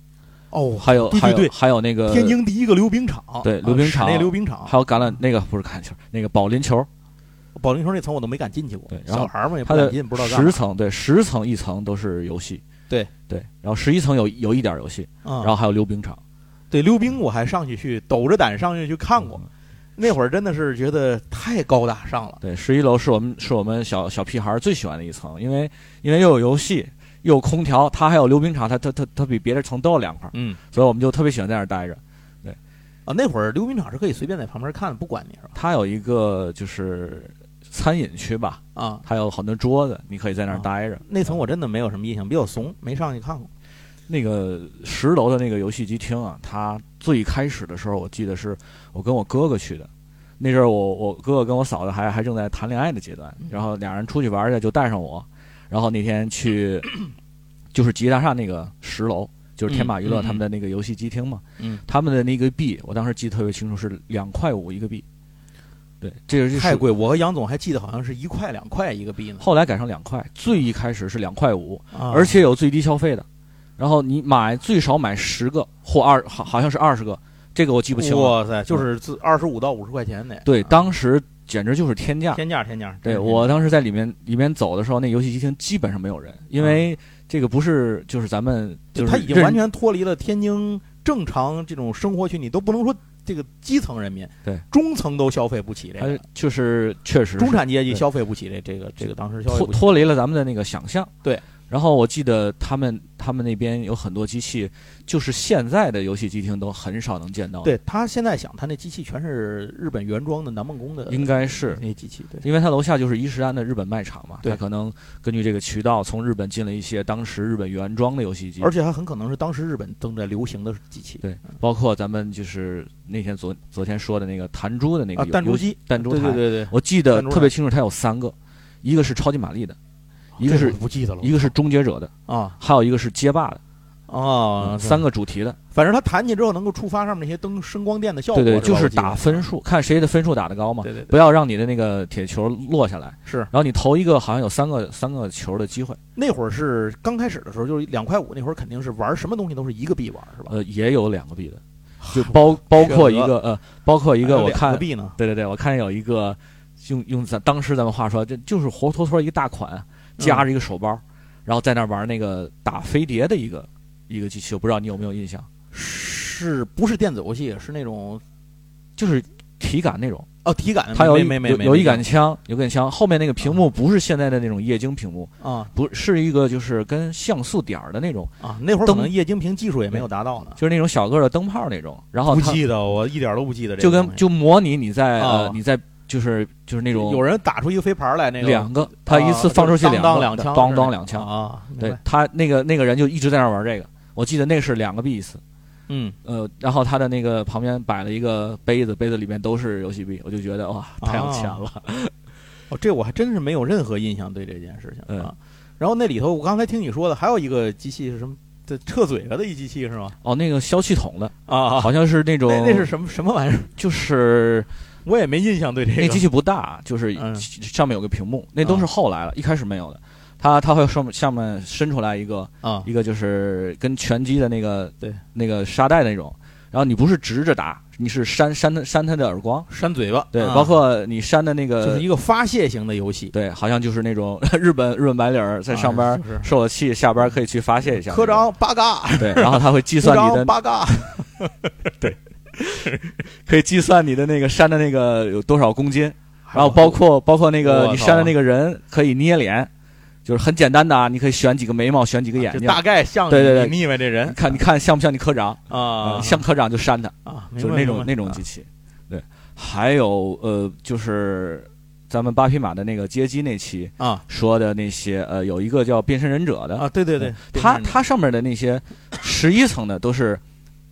哦，还有还有还有那个天津第一个溜冰场，对啊溜冰场那溜冰场，还有橄榄那个不是橄榄球，那个保龄球，保龄球那层我都没敢进去过。小孩嘛也不敢进，不知道十层对十层一层都是游戏，对对，然后十一层有有一点游戏，啊。然后还有溜冰场，对溜冰我还上去去抖着胆上去去看过，那会儿真的是觉得太高大上了。对，十一楼是我们是我们小小屁孩儿最喜欢的一层，因为因为又有游戏，又有空调，它还有溜冰场，它它它它比别的层都要凉快，嗯所以我们就特别喜欢在那儿待着。对啊，那会儿溜冰场是可以随便在旁边看，不管你是吧？它有一个就是餐饮区吧，啊，还有很多桌子，你可以在那儿啊待着。那层我真的没有什么印象，比较怂，没上去看过。那个十楼的那个游戏机厅啊，它最开始的时候，我记得是我跟我哥哥去的。那阵儿我我哥哥跟我嫂子还还正在谈恋爱的阶段，然后俩人出去玩去就带上我，然后那天去就是吉大厦那个十楼，就是天马娱乐他们的那个游戏机厅嘛，嗯，他们的那个币我当时记得特别清楚，是两块五一个币。对，这个是太贵，我和杨总还记得好像是一块两块一个币呢。后来改成两块，最一开始是两块五，啊而且有最低消费的，然后你买最少买十个或二，好好像是二十个，这个我记不清了。哇塞，就是自二十五到五十块钱的。对，啊当时简直就是天价。天价天价。对我当时在里面里面走的时候，那游戏机厅基本上没有人，因为这个不是就是咱们就是认他已经完全脱离了天津正常这种生活群，你都不能说这个基层人民，对中层都消费不起这个，就是确实是中产阶级消费不起这这个这个当时消费脱。脱离了咱们的那个想象。对。然后我记得他们他们那边有很多机器，就是现在的游戏机厅都很少能见到。，对他现在想，他那机器全是日本原装的南梦宫的，应该是。那机器。对，因为他楼下就是伊势丹的日本卖场嘛，他可能根据这个渠道从日本进了一些当时日本原装的游戏机，而且还很可能是当时日本正在流行的机器。对，包括咱们就是那天昨昨天说的那个弹珠的那个弹珠机，弹珠台，对对对对，我记得特别清楚，它有三个，一个是超级玛丽的，一个是不记得了，一个是终结者的，啊还有一个是街霸的，啊，三个，主题的，反正他弹起之后能够触发上面那些灯声光电的效果，对对，就是打分数，看谁的分数打得高嘛，对对对，不要让你的那个铁球落下来，是然后你投一个好像有三个三个球的机会，那会儿是刚开始的时候，就是两块五那会儿，肯定是玩什么东西都是一个币玩，是吧？呃，也有两个币的，就包包括一个呃，包括一个我看币呢，对对对，我看有一个用用咱当时咱们话说，这就是活脱脱一个大款，嗯夹着一个手包，然后在那儿玩那个打飞碟的一个一个机器，我不知道你有没有印象，是不是电子游戏？是那种就是体感那种，哦体感的，它有有有一杆枪，有杆枪，后面那个屏幕不是现在的那种液晶屏幕，啊不是一个就是跟像素点儿的那种，啊，那会儿可能液晶屏技术也没有达到呢。就是那种小个的灯泡那种，然后它不记得，我一点都不记得这就个就。跟就模拟你在你在就是就是那种有人打出一个飞盘来，那个两个，他一次放出去啊两个，当当两枪，当是当两枪。啊，对他那个那个人就一直在那玩这个，我记得那是两个币一次，嗯，呃，然后他的那个旁边摆了一个杯子，杯子里面都是游戏币，我就觉得哇，太有钱了。哦，这我还真是没有任何印象对这件事情嗯啊。然后那里头，我刚才听你说的，还有一个机器是什么？这撤嘴了的一机器是吗？哦，那个消气筒的，啊，好像是那种，那那是什么什么玩意儿？就是我也没印象对这个。那机器不大，就是嗯。上面有个屏幕，那都是后来了，一开始没有的。它它会上面下面伸出来一个啊一个就是跟拳击的那个对。那个沙袋那种，然后你不是直着打，你是扇扇他扇他的耳光，扇嘴巴，对，啊包括你扇的那个就是一个发泄型的游戏。对，好像就是那种 日本日本白领儿在上班受了气，下班可以去发泄一下。科长八嘎，对，然后他会计算你的，长八嘎，可以计算你的那个扇的那个有多少公斤，然后包括包括那个你扇的那个人可以捏脸，就是很简单的啊，你可以选几个眉毛，选几个眼睛，就大概像对对对。你腻歪这人。你看你看像不像你科长？啊。呃，像科长就扇他，啊，就是那种那种机器。对，还有呃，就是咱们八匹马的那个街机那期啊。说的那些呃，有一个叫变身忍者的。啊，对对对，它它上面的那些十一层的都是，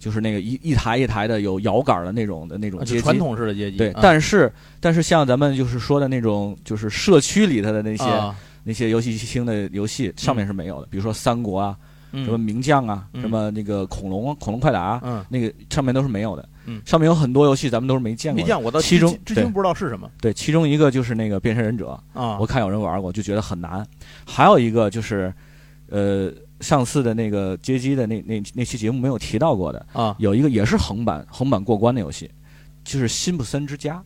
就是那个一一台一台的有摇杆的那种的那种传统式的街机，对，啊但是但是像咱们就是说的那种，就是社区里头的那些、啊那些游戏厅的游戏上面是没有的，比如说三国啊，嗯什么名将啊，嗯什么那个恐龙啊恐龙快打啊，嗯，那个上面都是没有的。嗯上面有很多游戏咱们都是没见过的。没见过，我到其中对至至今不知道是什么对，其中一个就是那个变身忍者，啊我看有人玩过，就觉得很难。还有一个就是，呃，上次的那个街机的那那那期节目没有提到过的，啊有一个也是横版横版过关的游戏，就是辛普森之家。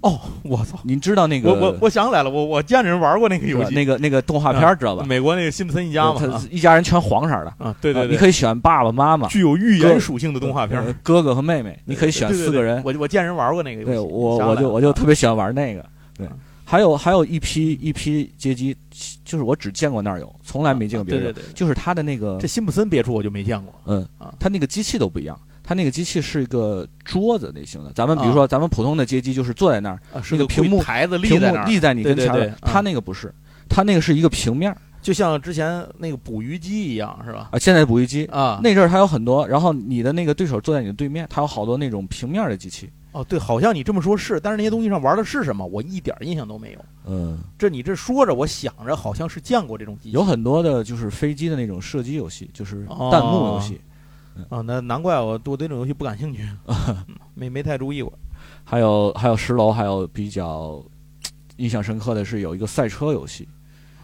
哦，我操！您知道那个我我我想起来了，我我见人玩过那个游戏，那个那个动画片知道吧？美国那个辛普森一家嘛，他一家人全黄色的，啊，对对对，呃你可以选爸爸妈妈、具有预言属性的动画片呃，哥哥和妹妹，你可以选四个人。我我见人玩过那个游戏，对我我就我就特别喜欢玩那个。对嗯，还有还有一批一批街机，就是我只见过那儿有，从来没见过别人有。对对对，就是它的那个这，辛普森别处我就没见过。嗯啊，它那个机器都不一样。它那个机器是一个桌子类型的，咱们比如说咱们普通的街机就是坐在那儿，啊，那个屏幕台子立屏在那儿，幕立在你跟前儿的对对对，它嗯那个不是，它那个是一个平面儿就像之前那个捕鱼机一样，是吧？啊。现在捕鱼机啊，那阵儿它有很多，然后你的那个对手坐在你的对面，它有好多那种平面儿的机器。哦，对，好像你这么说是，但是那些东西上玩的是什么，我一点印象都没有。嗯，这你这说着，我想着好像是见过这种机器。有很多的就是飞机的那种射击游戏，就是哦弹幕游戏。啊，那难怪我我对这种游戏不感兴趣，嗯没没太注意过。还有还有十楼，还有比较 印象深刻的是有一个赛车游戏，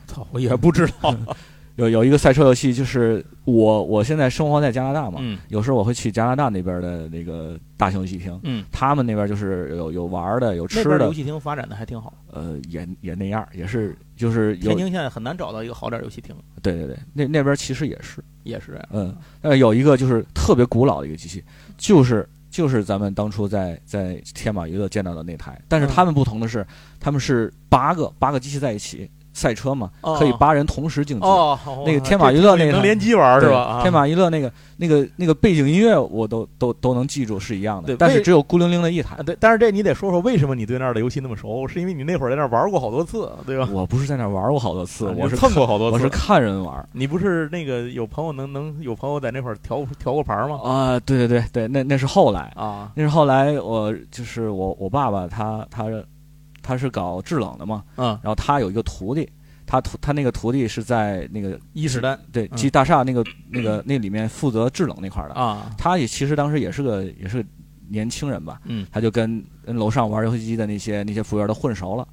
操，我也不知道。有有一个赛车游戏，就是我我现在生活在加拿大嘛，嗯有时候我会去加拿大那边的那个大型游戏厅，嗯，他们那边就是有有玩的，有吃的游，戏厅发展的还挺好。呃，也也那样，也是就是有天津现在很难找到一个好点儿游戏厅，对对对，那那边其实也是，也是这样。嗯，呃，有一个就是特别古老的一个机器，就是就是咱们当初在在天马娱乐见到的那台，但是嗯他们不同的是，他们是八个八个机器在一起赛车嘛，哦可以八人同时竞技。哦，那个天马娱乐那个能联机玩是吧？啊天马娱乐那个那个那个背景音乐我都都都能记住是一样的但是只有孤零零的一台啊，。对，但是这你得说说为什么你对那儿的游戏那么熟？是因为你那会儿在那儿玩过好多次，对吧？我不是在那儿玩过好多次，啊我是蹭过好多次。我是看人玩。你不是那个有朋友能能有朋友在那块儿调调过牌吗？啊，对对对对，那那是后来，啊，那是后来我就是我我爸爸他他他是搞制冷的嘛，嗯，然后他有一个徒弟，他徒他那个徒弟是在那个伊势丹。对嗯。大厦那个那个那里面负责制冷那块儿的，啊，他也其实当时也是个也是个年轻人吧，嗯。他就跟跟楼上玩游戏机的那些那些服务员都混熟了，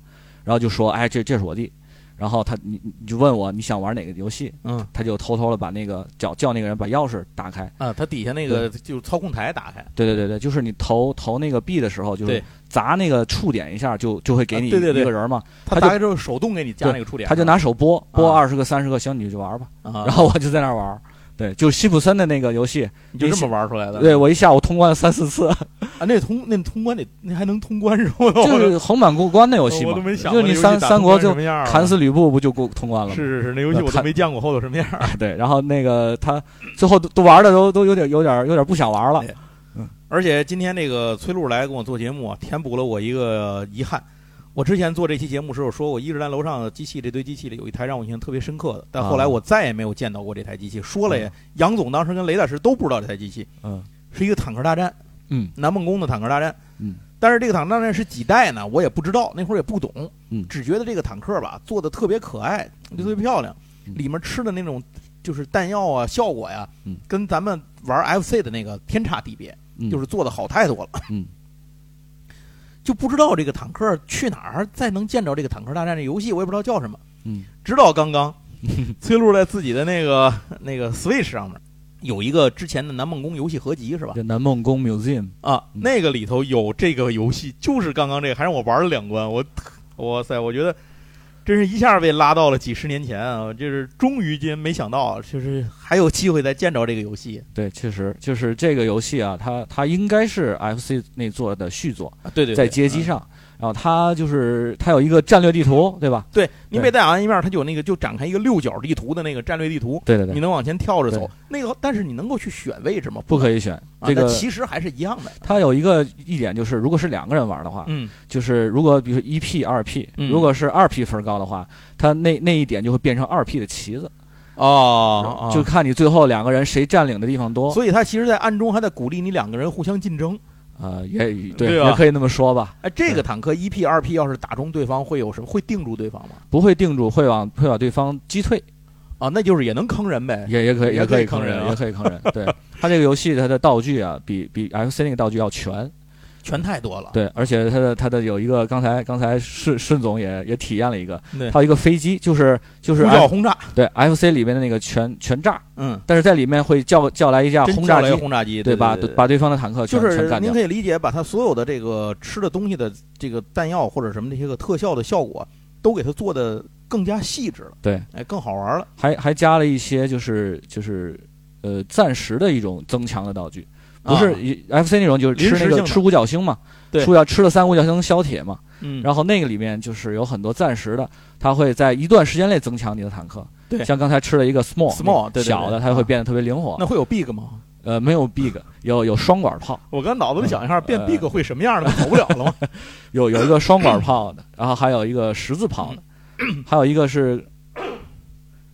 然后就说，哎，这这是我弟，然后他你你就问我你想玩哪个游戏，嗯。他就偷偷的把那个叫叫那个人把钥匙打开，啊，他底下那个就是操控台打开，对对对对，就是你投投那个币的时候，就是砸那个触点一下就就会给你啊对对对。一个人嘛，他就它打开之后手动给你加那个触点，他就拿手拨拨啊二十个三十个，行你就去玩吧，啊，然后我就在那儿玩。对，就辛普森的那个游戏，你就这么玩出来的。对我一下午通关了三四次，啊，那通那通关得那还能通关是吧？就是横版过关的游戏嘛我都没，想过就是你三三国就砍死吕布不就过通关了吗？是是是，那游戏我都没见过后头什么样。对，然后那个他最后都都玩的都都有点有点有点不想玩了嗯。而且今天那个崔璐来跟我做节目啊，填补了我一个遗憾。我之前做这期节目时候说我一直在楼上的机器这堆机器里有一台让我印象特别深刻的，但后来啊。我再也没有见到过这台机器。说了也，杨总当时跟雷大师都不知道这台机器嗯。是一个坦克大战，嗯。南梦宫的坦克大战。嗯，但是这个坦克大战是几代呢？我也不知道，那会儿也不懂，嗯。只觉得这个坦克吧做的特别可爱，就特别漂亮，嗯。里面吃的那种就是弹药啊效果呀，嗯。跟咱们玩 FC 的那个天差地别，嗯，就是做的好太多了。嗯就不知道这个坦克去哪儿再能见着这个坦克大战这游戏，我也不知道叫什么。嗯直到刚刚，崔璐在自己的那个那个 Switch 上面有一个之前的南梦宫游戏合集是吧？这南梦宫 Museum 啊，嗯那个里头有这个游戏，就是刚刚这个，还让我玩了两关，我哇塞，我觉得真是一下被拉到了几十年前啊！就是终于间没想到，就是还有机会再见着这个游戏对，确实就是这个游戏啊，它它应该是 FC 那座的续作，啊！对对，对在街机嗯上，然后它就是它有一个战略地图，对吧？对你对每打完一面，它就有那个就展开一个六角地图的那个战略地图，对对对，你能往前跳着走。那个，但是你能够去选位置吗？不可以选啊这个那。其实还是一样的。它有一个一点就是，如果是两个人玩的话，嗯，就是如果比如说一 P 二 P，嗯如果是二 P 分高的话，它那那一点就会变成二 P 的旗子，哦就看你最后两个人谁占领的地方多。所以它其实，在暗中还在鼓励你两个人互相竞争。呃，也对，对吧也可以那么说吧，哎，这个坦克一 P 二 P 要是打中对方，会有什么？会定住对方吗？不会定住，会往会把对方击退，啊，那就是也能坑人呗。也也可以也可以以坑坑人啊也可以坑人。对，它这个游戏它的道具啊，比比 FC 那个道具要全。全太多了。对，而且它的它的有一个，刚才刚才顺顺总也也体验了一个，对，它有一个飞机，就是就是呼 F, 叫轰炸，对 FC 里面的那个全全炸，嗯，但是在里面会叫叫来一架轰炸机，轰炸机，对把对把对方的坦克全就是您。可以理解，把它所有的这个吃的东西的这个弹药或者什么这些个特效的效果，都给它做的更加细致了，对，哎，更好玩了。还还加了一些就是就是呃暂时的一种增强的道具，不是 FC 那种就是吃吃五角星嘛，对说要吃了三五角星消铁嘛，嗯，然后那个里面就是有很多暂时的，它会在一段时间内增强你的坦克。对像刚才吃了一个 small Small，对小的，它会变得特别灵活。那会有 big 吗？呃，没有 big，有有双管炮，我刚脑子里想一下，变呃 big 会什么样的？跑不了了吗？有有一个双管炮的，然后还有一个十字炮的，还有一个是，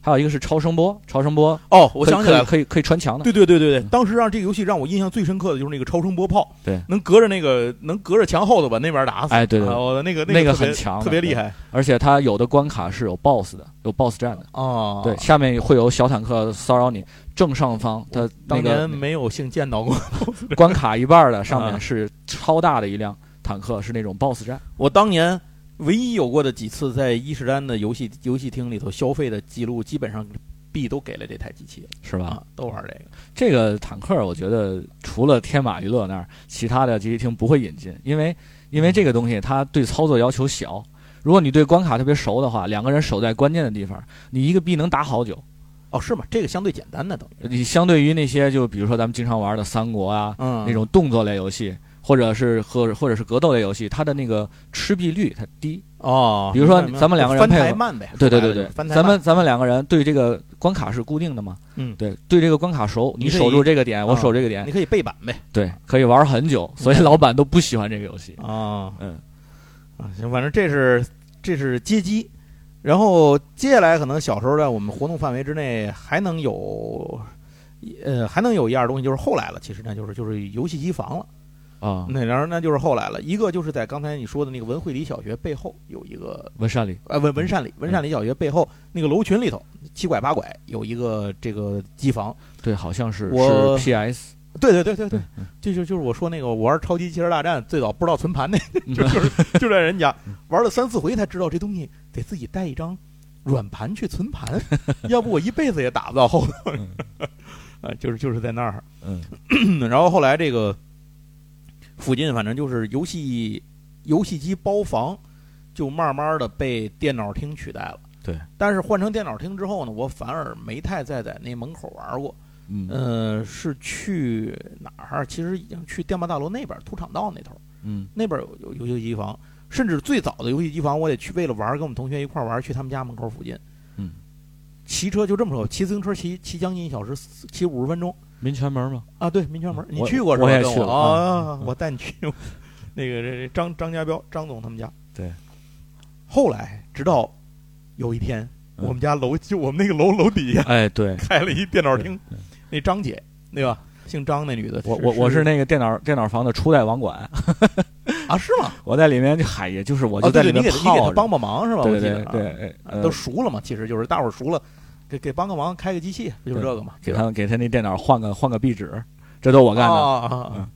还有一个是超声波，超声波哦，我想起来了。可以可以穿墙的。对对对对对，当时让这个游戏让我印象最深刻的就是那个超声波炮，对，能隔着那个能隔着墙后头把那边打死，哎对对那个那个很强特别厉害而且它有的关卡是有 BOSS 的，有 BOSS 战的。哦对，下面会有小坦克骚扰你，正上方它当年没有幸见到过。关卡一半的上啊面是超大的一辆坦克，是那种 BOSS 战。我当年唯一有过的几次在伊势丹的游戏游戏厅里头消费的记录，基本上币都给了这台机器是吧？啊，都玩这个。这个坦克，我觉得除了天马娱乐那儿，其他的机器厅不会引进，因为因为这个东西它对操作要求小。如果你对关卡特别熟的话，两个人守在关键的地方，你一个币能打好久。哦，是吗？这个相对简单的等于。你相对于那些就比如说咱们经常玩的三国啊，嗯那种动作类游戏，或者是或或者是格斗类游戏，它的那个吃币率它低。哦，比如说咱们两个人翻配合台慢呗。对对对对，咱们咱们两个人对这个关卡是固定的嘛？嗯对，对这个关卡熟，你守住这个点，我啊守这个点，你可以背板呗。对，可以玩很久，所以老板都不喜欢这个游戏。啊，嗯，啊，行，反正这是这是街机，然后接下来可能小时候在我们活动范围之内还能有，呃，还能有一样东西，就是后来了，其实那就是就是游戏机房了。啊，那然后那就是后来了，一个就是在刚才你说的那个文汇里小学背后有一个，文善里呃文文善里文善里小学背后那个楼群里头七拐八拐有一个这个机房。对，好像是我是 PS，对对对对对对，这就就是我说那个我玩超级汽车大战最早不知道存盘那，就就是就在人家玩了三四回才知道这东西得自己带一张软盘去存盘，要不我一辈子也打不到后头。啊，就是就是在那儿，嗯。然后后来这个附近反正就是游戏游戏机包房，就慢慢的被电脑厅取代了。对，但是换成电脑厅之后呢，我反而没太再在那门口玩过。嗯呃，是去哪儿？其实已经去电报大楼那边土场道那头，嗯那边有有游戏机房。甚至最早的游戏机房，我得去为了玩，跟我们同学一块玩，去他们家门口附近。嗯，骑车就这么说，骑自行车骑骑将近一小时，骑五十分钟民权门吗？啊。对，民权门，你去过是吧？跟我也去了啊，嗯我带你去过。那个这这张张家彪张总他们家。对。后来直到有一天，嗯我们家楼就我们那个楼楼底下哎，对，开了一电脑厅，那张姐对吧？姓张那女的，我我我是那个电脑电脑房的初代网管，啊是吗？我在里面就嗨，也就是我就在里面你给他你给泡着，他帮帮忙是吧？对我记得啊对对，哎呃都熟了嘛，其实就是大伙熟了，给给帮个忙，开个机器，不就这个嘛？给他给他那电脑换个换个壁纸，这都我干的。啊啊啊！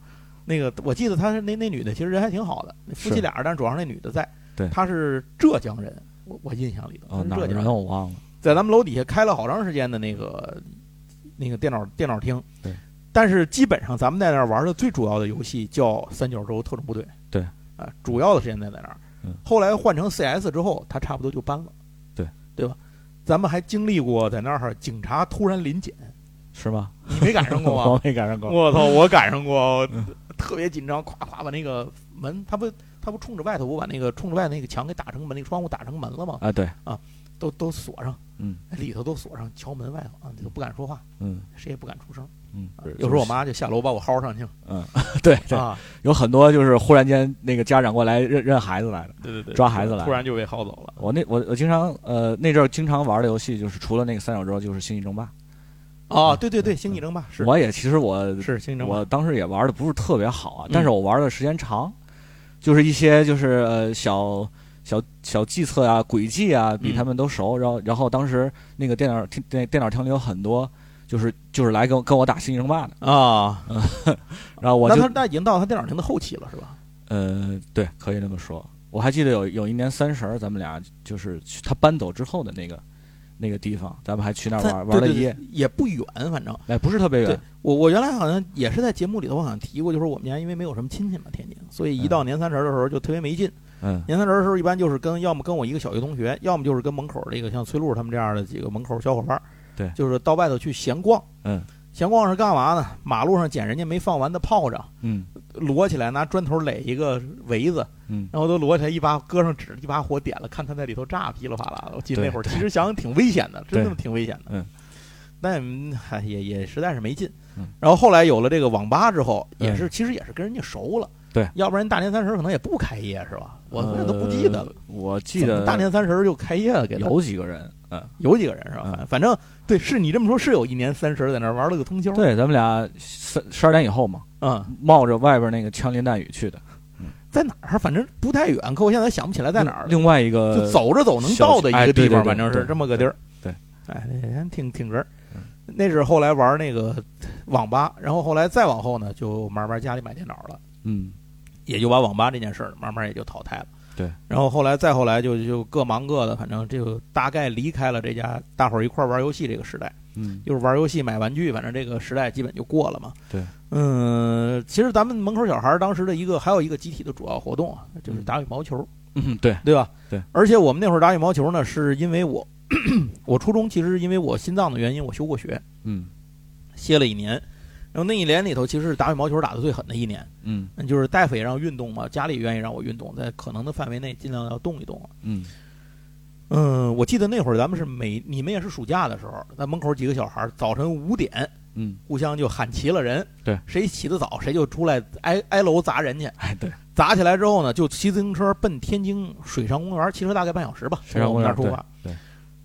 那个我记得他是那那女的，其实人还挺好的，那夫妻俩，但是主要是那女的在。对她是浙江人，我我印象里头，浙江人，我忘了。在咱们楼底下开了好长时间的那个那个电脑电脑厅。对。但是基本上咱们在那儿玩的最主要的游戏叫《三角洲特种部队》。对。啊，主要的时间在在那儿。嗯后来换成 CS 之后，他差不多就搬了。对。对吧？咱们还经历过在那儿警察突然临检，是吗？你没赶上过吗？我没赶上过。我操，我赶上过嗯，特别紧张，咵咵把那个门，他不他不冲着外头，我把那个冲着外头那个墙给打成门，那个窗户打成门了吗？啊，对啊，都都锁上，嗯里头都锁上，敲门外头啊，都不敢说话，嗯谁也不敢出声。嗯啊，有时候我妈就下楼把我薅上去了嗯，对 对，啊，有很多就是忽然间那个家长过来认认孩子来了。对对对，抓孩子来突然就被薅走了。我那我我经常呃那阵儿经常玩的游戏就是除了那个三角洲就是星际争霸。哦，对对对，星际争霸是我也其实我是星际争霸我当时也玩的不是特别好啊，嗯但是我玩的时间长，就是一些就是呃小小小计策啊、轨迹啊，比嗯他们都熟。然后然后当时那个电脑厅电电脑厅里有很多就是就是来跟我跟我打星际争霸的，啊，然后我就那他那已经到他电脑厅的后期了，是吧？呃对，可以这么说。我还记得有有一年三十儿，咱们俩就是去他搬走之后的那个那个地方，咱们还去那儿玩玩了一夜，也不远，反正哎，不是特别远，我我原来好像也是在节目里头，我好像提过，就是我们家因为没有什么亲戚嘛，天津，所以一到年三十的时候就特别没劲。嗯年三十的时候，一般就是跟要么跟我一个小学同学，要么就是跟门口这个像崔路他们这样的几个门口小伙伴儿，对就是到外头去闲逛。嗯，闲逛是干嘛呢？马路上捡人家没放完的炮仗，嗯摞起来拿砖头垒一个围子，嗯然后都摞起来一把搁上纸，一把火点了，看他在里头炸，噼里啪啦的。我记得那会儿其实想想挺危险的，真的挺危险的。嗯，但也也实在是没劲。嗯然后后来有了这个网吧之后，也嗯是其实也是跟人家熟了。对，要不然大年三十可能也不开业是吧？我这都不记得了呃。我记得大年三十就开业了，给他有几个人，嗯，有几个人是吧？嗯反反正对，是你这么说，是有一年三十在那玩了个通宵。，对，咱们俩三十二点以后嘛，嗯，冒着外边那个枪林弹雨去的，在哪儿？反正不太远，可我现在想不起来在哪儿。另外一个就走着走能到的一哎个地方，对对对反正是这么个地儿。对，哎，还挺挺哏儿嗯。那是后来玩那个网吧，然后后来再往后呢，就慢慢家里买电脑了，嗯也就把网吧这件事儿慢慢也就淘汰了。对，然后后来再后来就就各忙各的，反正就大概离开了这家大伙儿一块儿玩游戏这个时代。嗯就是玩游戏买玩具，反正这个时代基本就过了嘛。对，嗯，其实咱们门口小孩当时的一个还有一个集体的主要活动啊，就是嗯打羽毛球，嗯，对，对吧？对。而且我们那会儿打羽毛球呢，是因为我 我初中其实因为我心脏的原因，我休过学，嗯歇了一年。然后那一年里头，其实是打羽毛球打的最狠的一年，嗯。嗯就是大夫也让运动嘛，家里也愿意让我运动，在可能的范围内尽量要动一动。嗯。嗯，我记得那会儿咱们是每你们也是暑假的时候，在门口几个小孩儿早晨五点嗯，互相就喊齐了人，对，谁起得早谁就出来挨挨楼砸人去，哎对，砸起来之后呢，就骑自行车奔天津水上公园，骑车大概半小时吧，水上公园从我们那儿出发。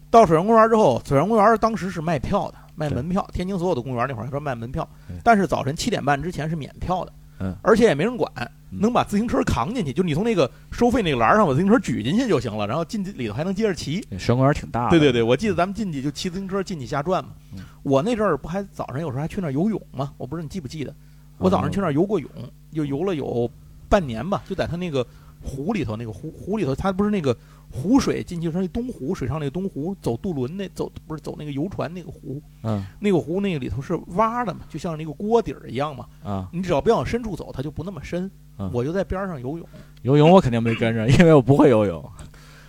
到水上公园之后，水上公园当时是卖票的，卖门票。天津所有的公园那会儿还说卖门票，但是早晨七点半之前是免票的，嗯，而且也没人管，嗯能把自行车扛进去，就你从那个收费那个栏儿上把自行车举进去就行了，然后进去里头还能接着骑。水上公园挺大的，对对对，我记得咱们进去就骑自行车进去瞎转嘛。嗯我那阵儿不还早上有时候还去那儿游泳吗？我不知道你记不记得，我早上去那儿游过泳，就游了有半年吧，就在他那个湖里头，那个湖湖里头，它不是那个湖水进去是那东湖水上那个东湖，走渡轮那走不是走那个游船那个湖，嗯。那个湖那个里头是洼的嘛，就像那个锅底儿一样嘛。啊，你只要别往深处走，它就不那么深。嗯。我就在边上游泳，游泳我肯定没跟着，因为我不会游泳，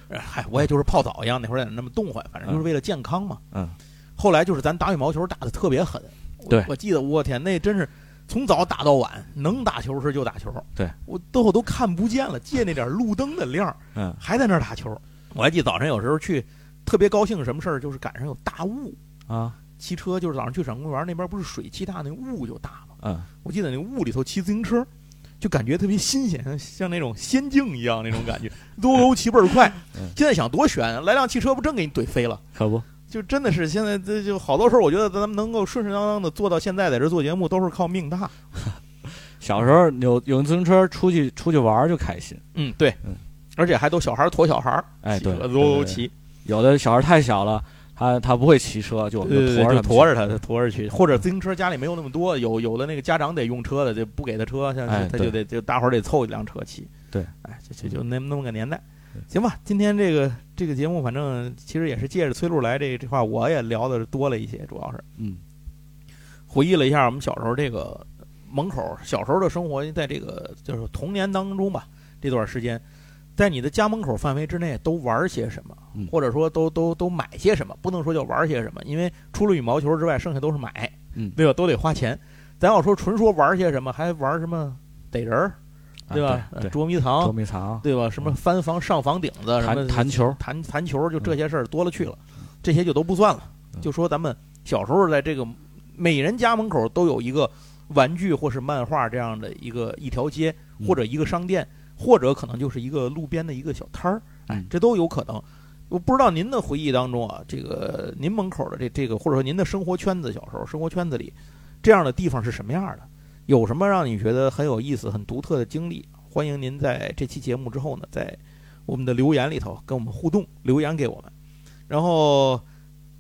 哎嗨，我也就是泡澡一样，那会儿在那那么动换，反正就是为了健康嘛。嗯，后来就是咱打羽毛球打的特别狠，我对。我记得我天，那真是从早打到晚，能打球时就打球。对，我都我都看不见了，借那点路灯的亮，嗯还在那儿打球。我还记得早晨有时候去，特别高兴什么事儿，就是赶上有大雾，啊，骑车就是早上去省公园那边不是水汽大，那雾就大嘛。嗯我记得那雾里头骑自行车，就感觉特别新鲜，像像那种仙境一样那种感觉，溜溜骑倍儿快嗯。现在想多悬啊，来辆汽车不正给你怼飞了？可不，就真的是现在这就好多时候，我觉得咱们能够顺顺当当的做到现在在这做节目，都是靠命大。小时候有有自行车出去出去玩就开心，嗯，对，嗯。而且还都小孩儿驮小孩儿，哎对，骑车对对溜溜骑，有的小孩太小了，他他不会骑车，就我们就驮着驮着去他，驮着去，或者自行车家里没有那么多，有有的那个家长得用车的，就不给他车，像哎他就得就大伙儿得凑一辆车骑。对，哎，就就就那那么个年代。行吧，今天这个这个节目，反正其实也是借着崔璐来这这话，我也聊的多了一些，主要是嗯回忆了一下我们小时候这个门口小时候的生活，在这个就是童年当中吧，这段时间，在你的家门口范围之内都玩些什么，嗯或者说都都都买些什么，不能说叫玩些什么，因为除了羽毛球之外，剩下都是买，嗯对吧？都得花钱。咱要说纯说玩些什么，还玩什么逮人儿，对吧？捉迷捉藏，迷藏，对吧？什么翻房、上房顶子，什么弹球，弹弹球，就这些事儿多了去了，这些就都不算了。嗯就说咱们小时候在这个每人家门口都有一个玩具或是漫画这样的一个一条街，嗯或者一个商店，或者可能就是一个路边的一个小摊儿，哎嗯，这都有可能。我不知道您的回忆当中啊，这个您门口的这这个，或者说您的生活圈子，小时候生活圈子里这样的地方是什么样的？有什么让你觉得很有意思、很独特的经历？欢迎您在这期节目之后呢，在我们的留言里头跟我们互动，留言给我们。然后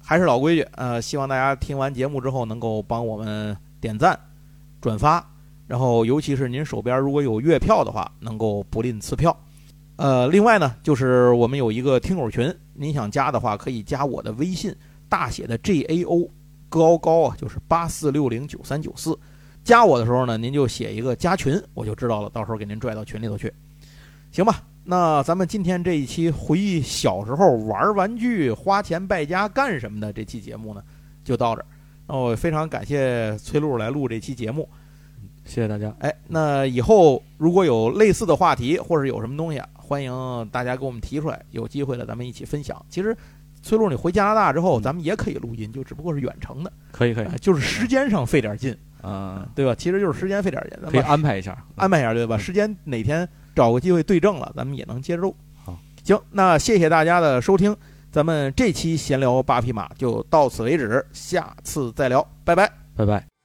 还是老规矩，呃，希望大家听完节目之后能够帮我们点赞、转发，然后尤其是您手边如果有月票的话，能够不吝赐票。呃，另外呢，就是我们有一个听友群，您想加的话可以加我的微信，大写的 G A O 高高啊，就是八四六零九三九四。加我的时候呢，您就写一个加群，我就知道了，到时候给您拽到群里头去，行吧？那咱们今天这一期回忆小时候玩玩具、花钱败家干什么的这期节目呢，就到这儿。那我非常感谢崔璐来录这期节目。谢谢大家。哎，那以后如果有类似的话题或者有什么东西啊，欢迎大家给我们提出来，有机会了咱们一起分享。其实，崔璐你回加拿大之后，咱们也可以录音，就只不过是远程的，可以可以哎，就是时间上费点劲，嗯，对吧？其实就是时间费点劲，咱可以们安排一下。安排一下，对吧？时间哪天找个机会对正了，咱们也能接受。好，行，那谢谢大家的收听，咱们这期闲聊八匹马就到此为止，下次再聊，拜拜。拜拜。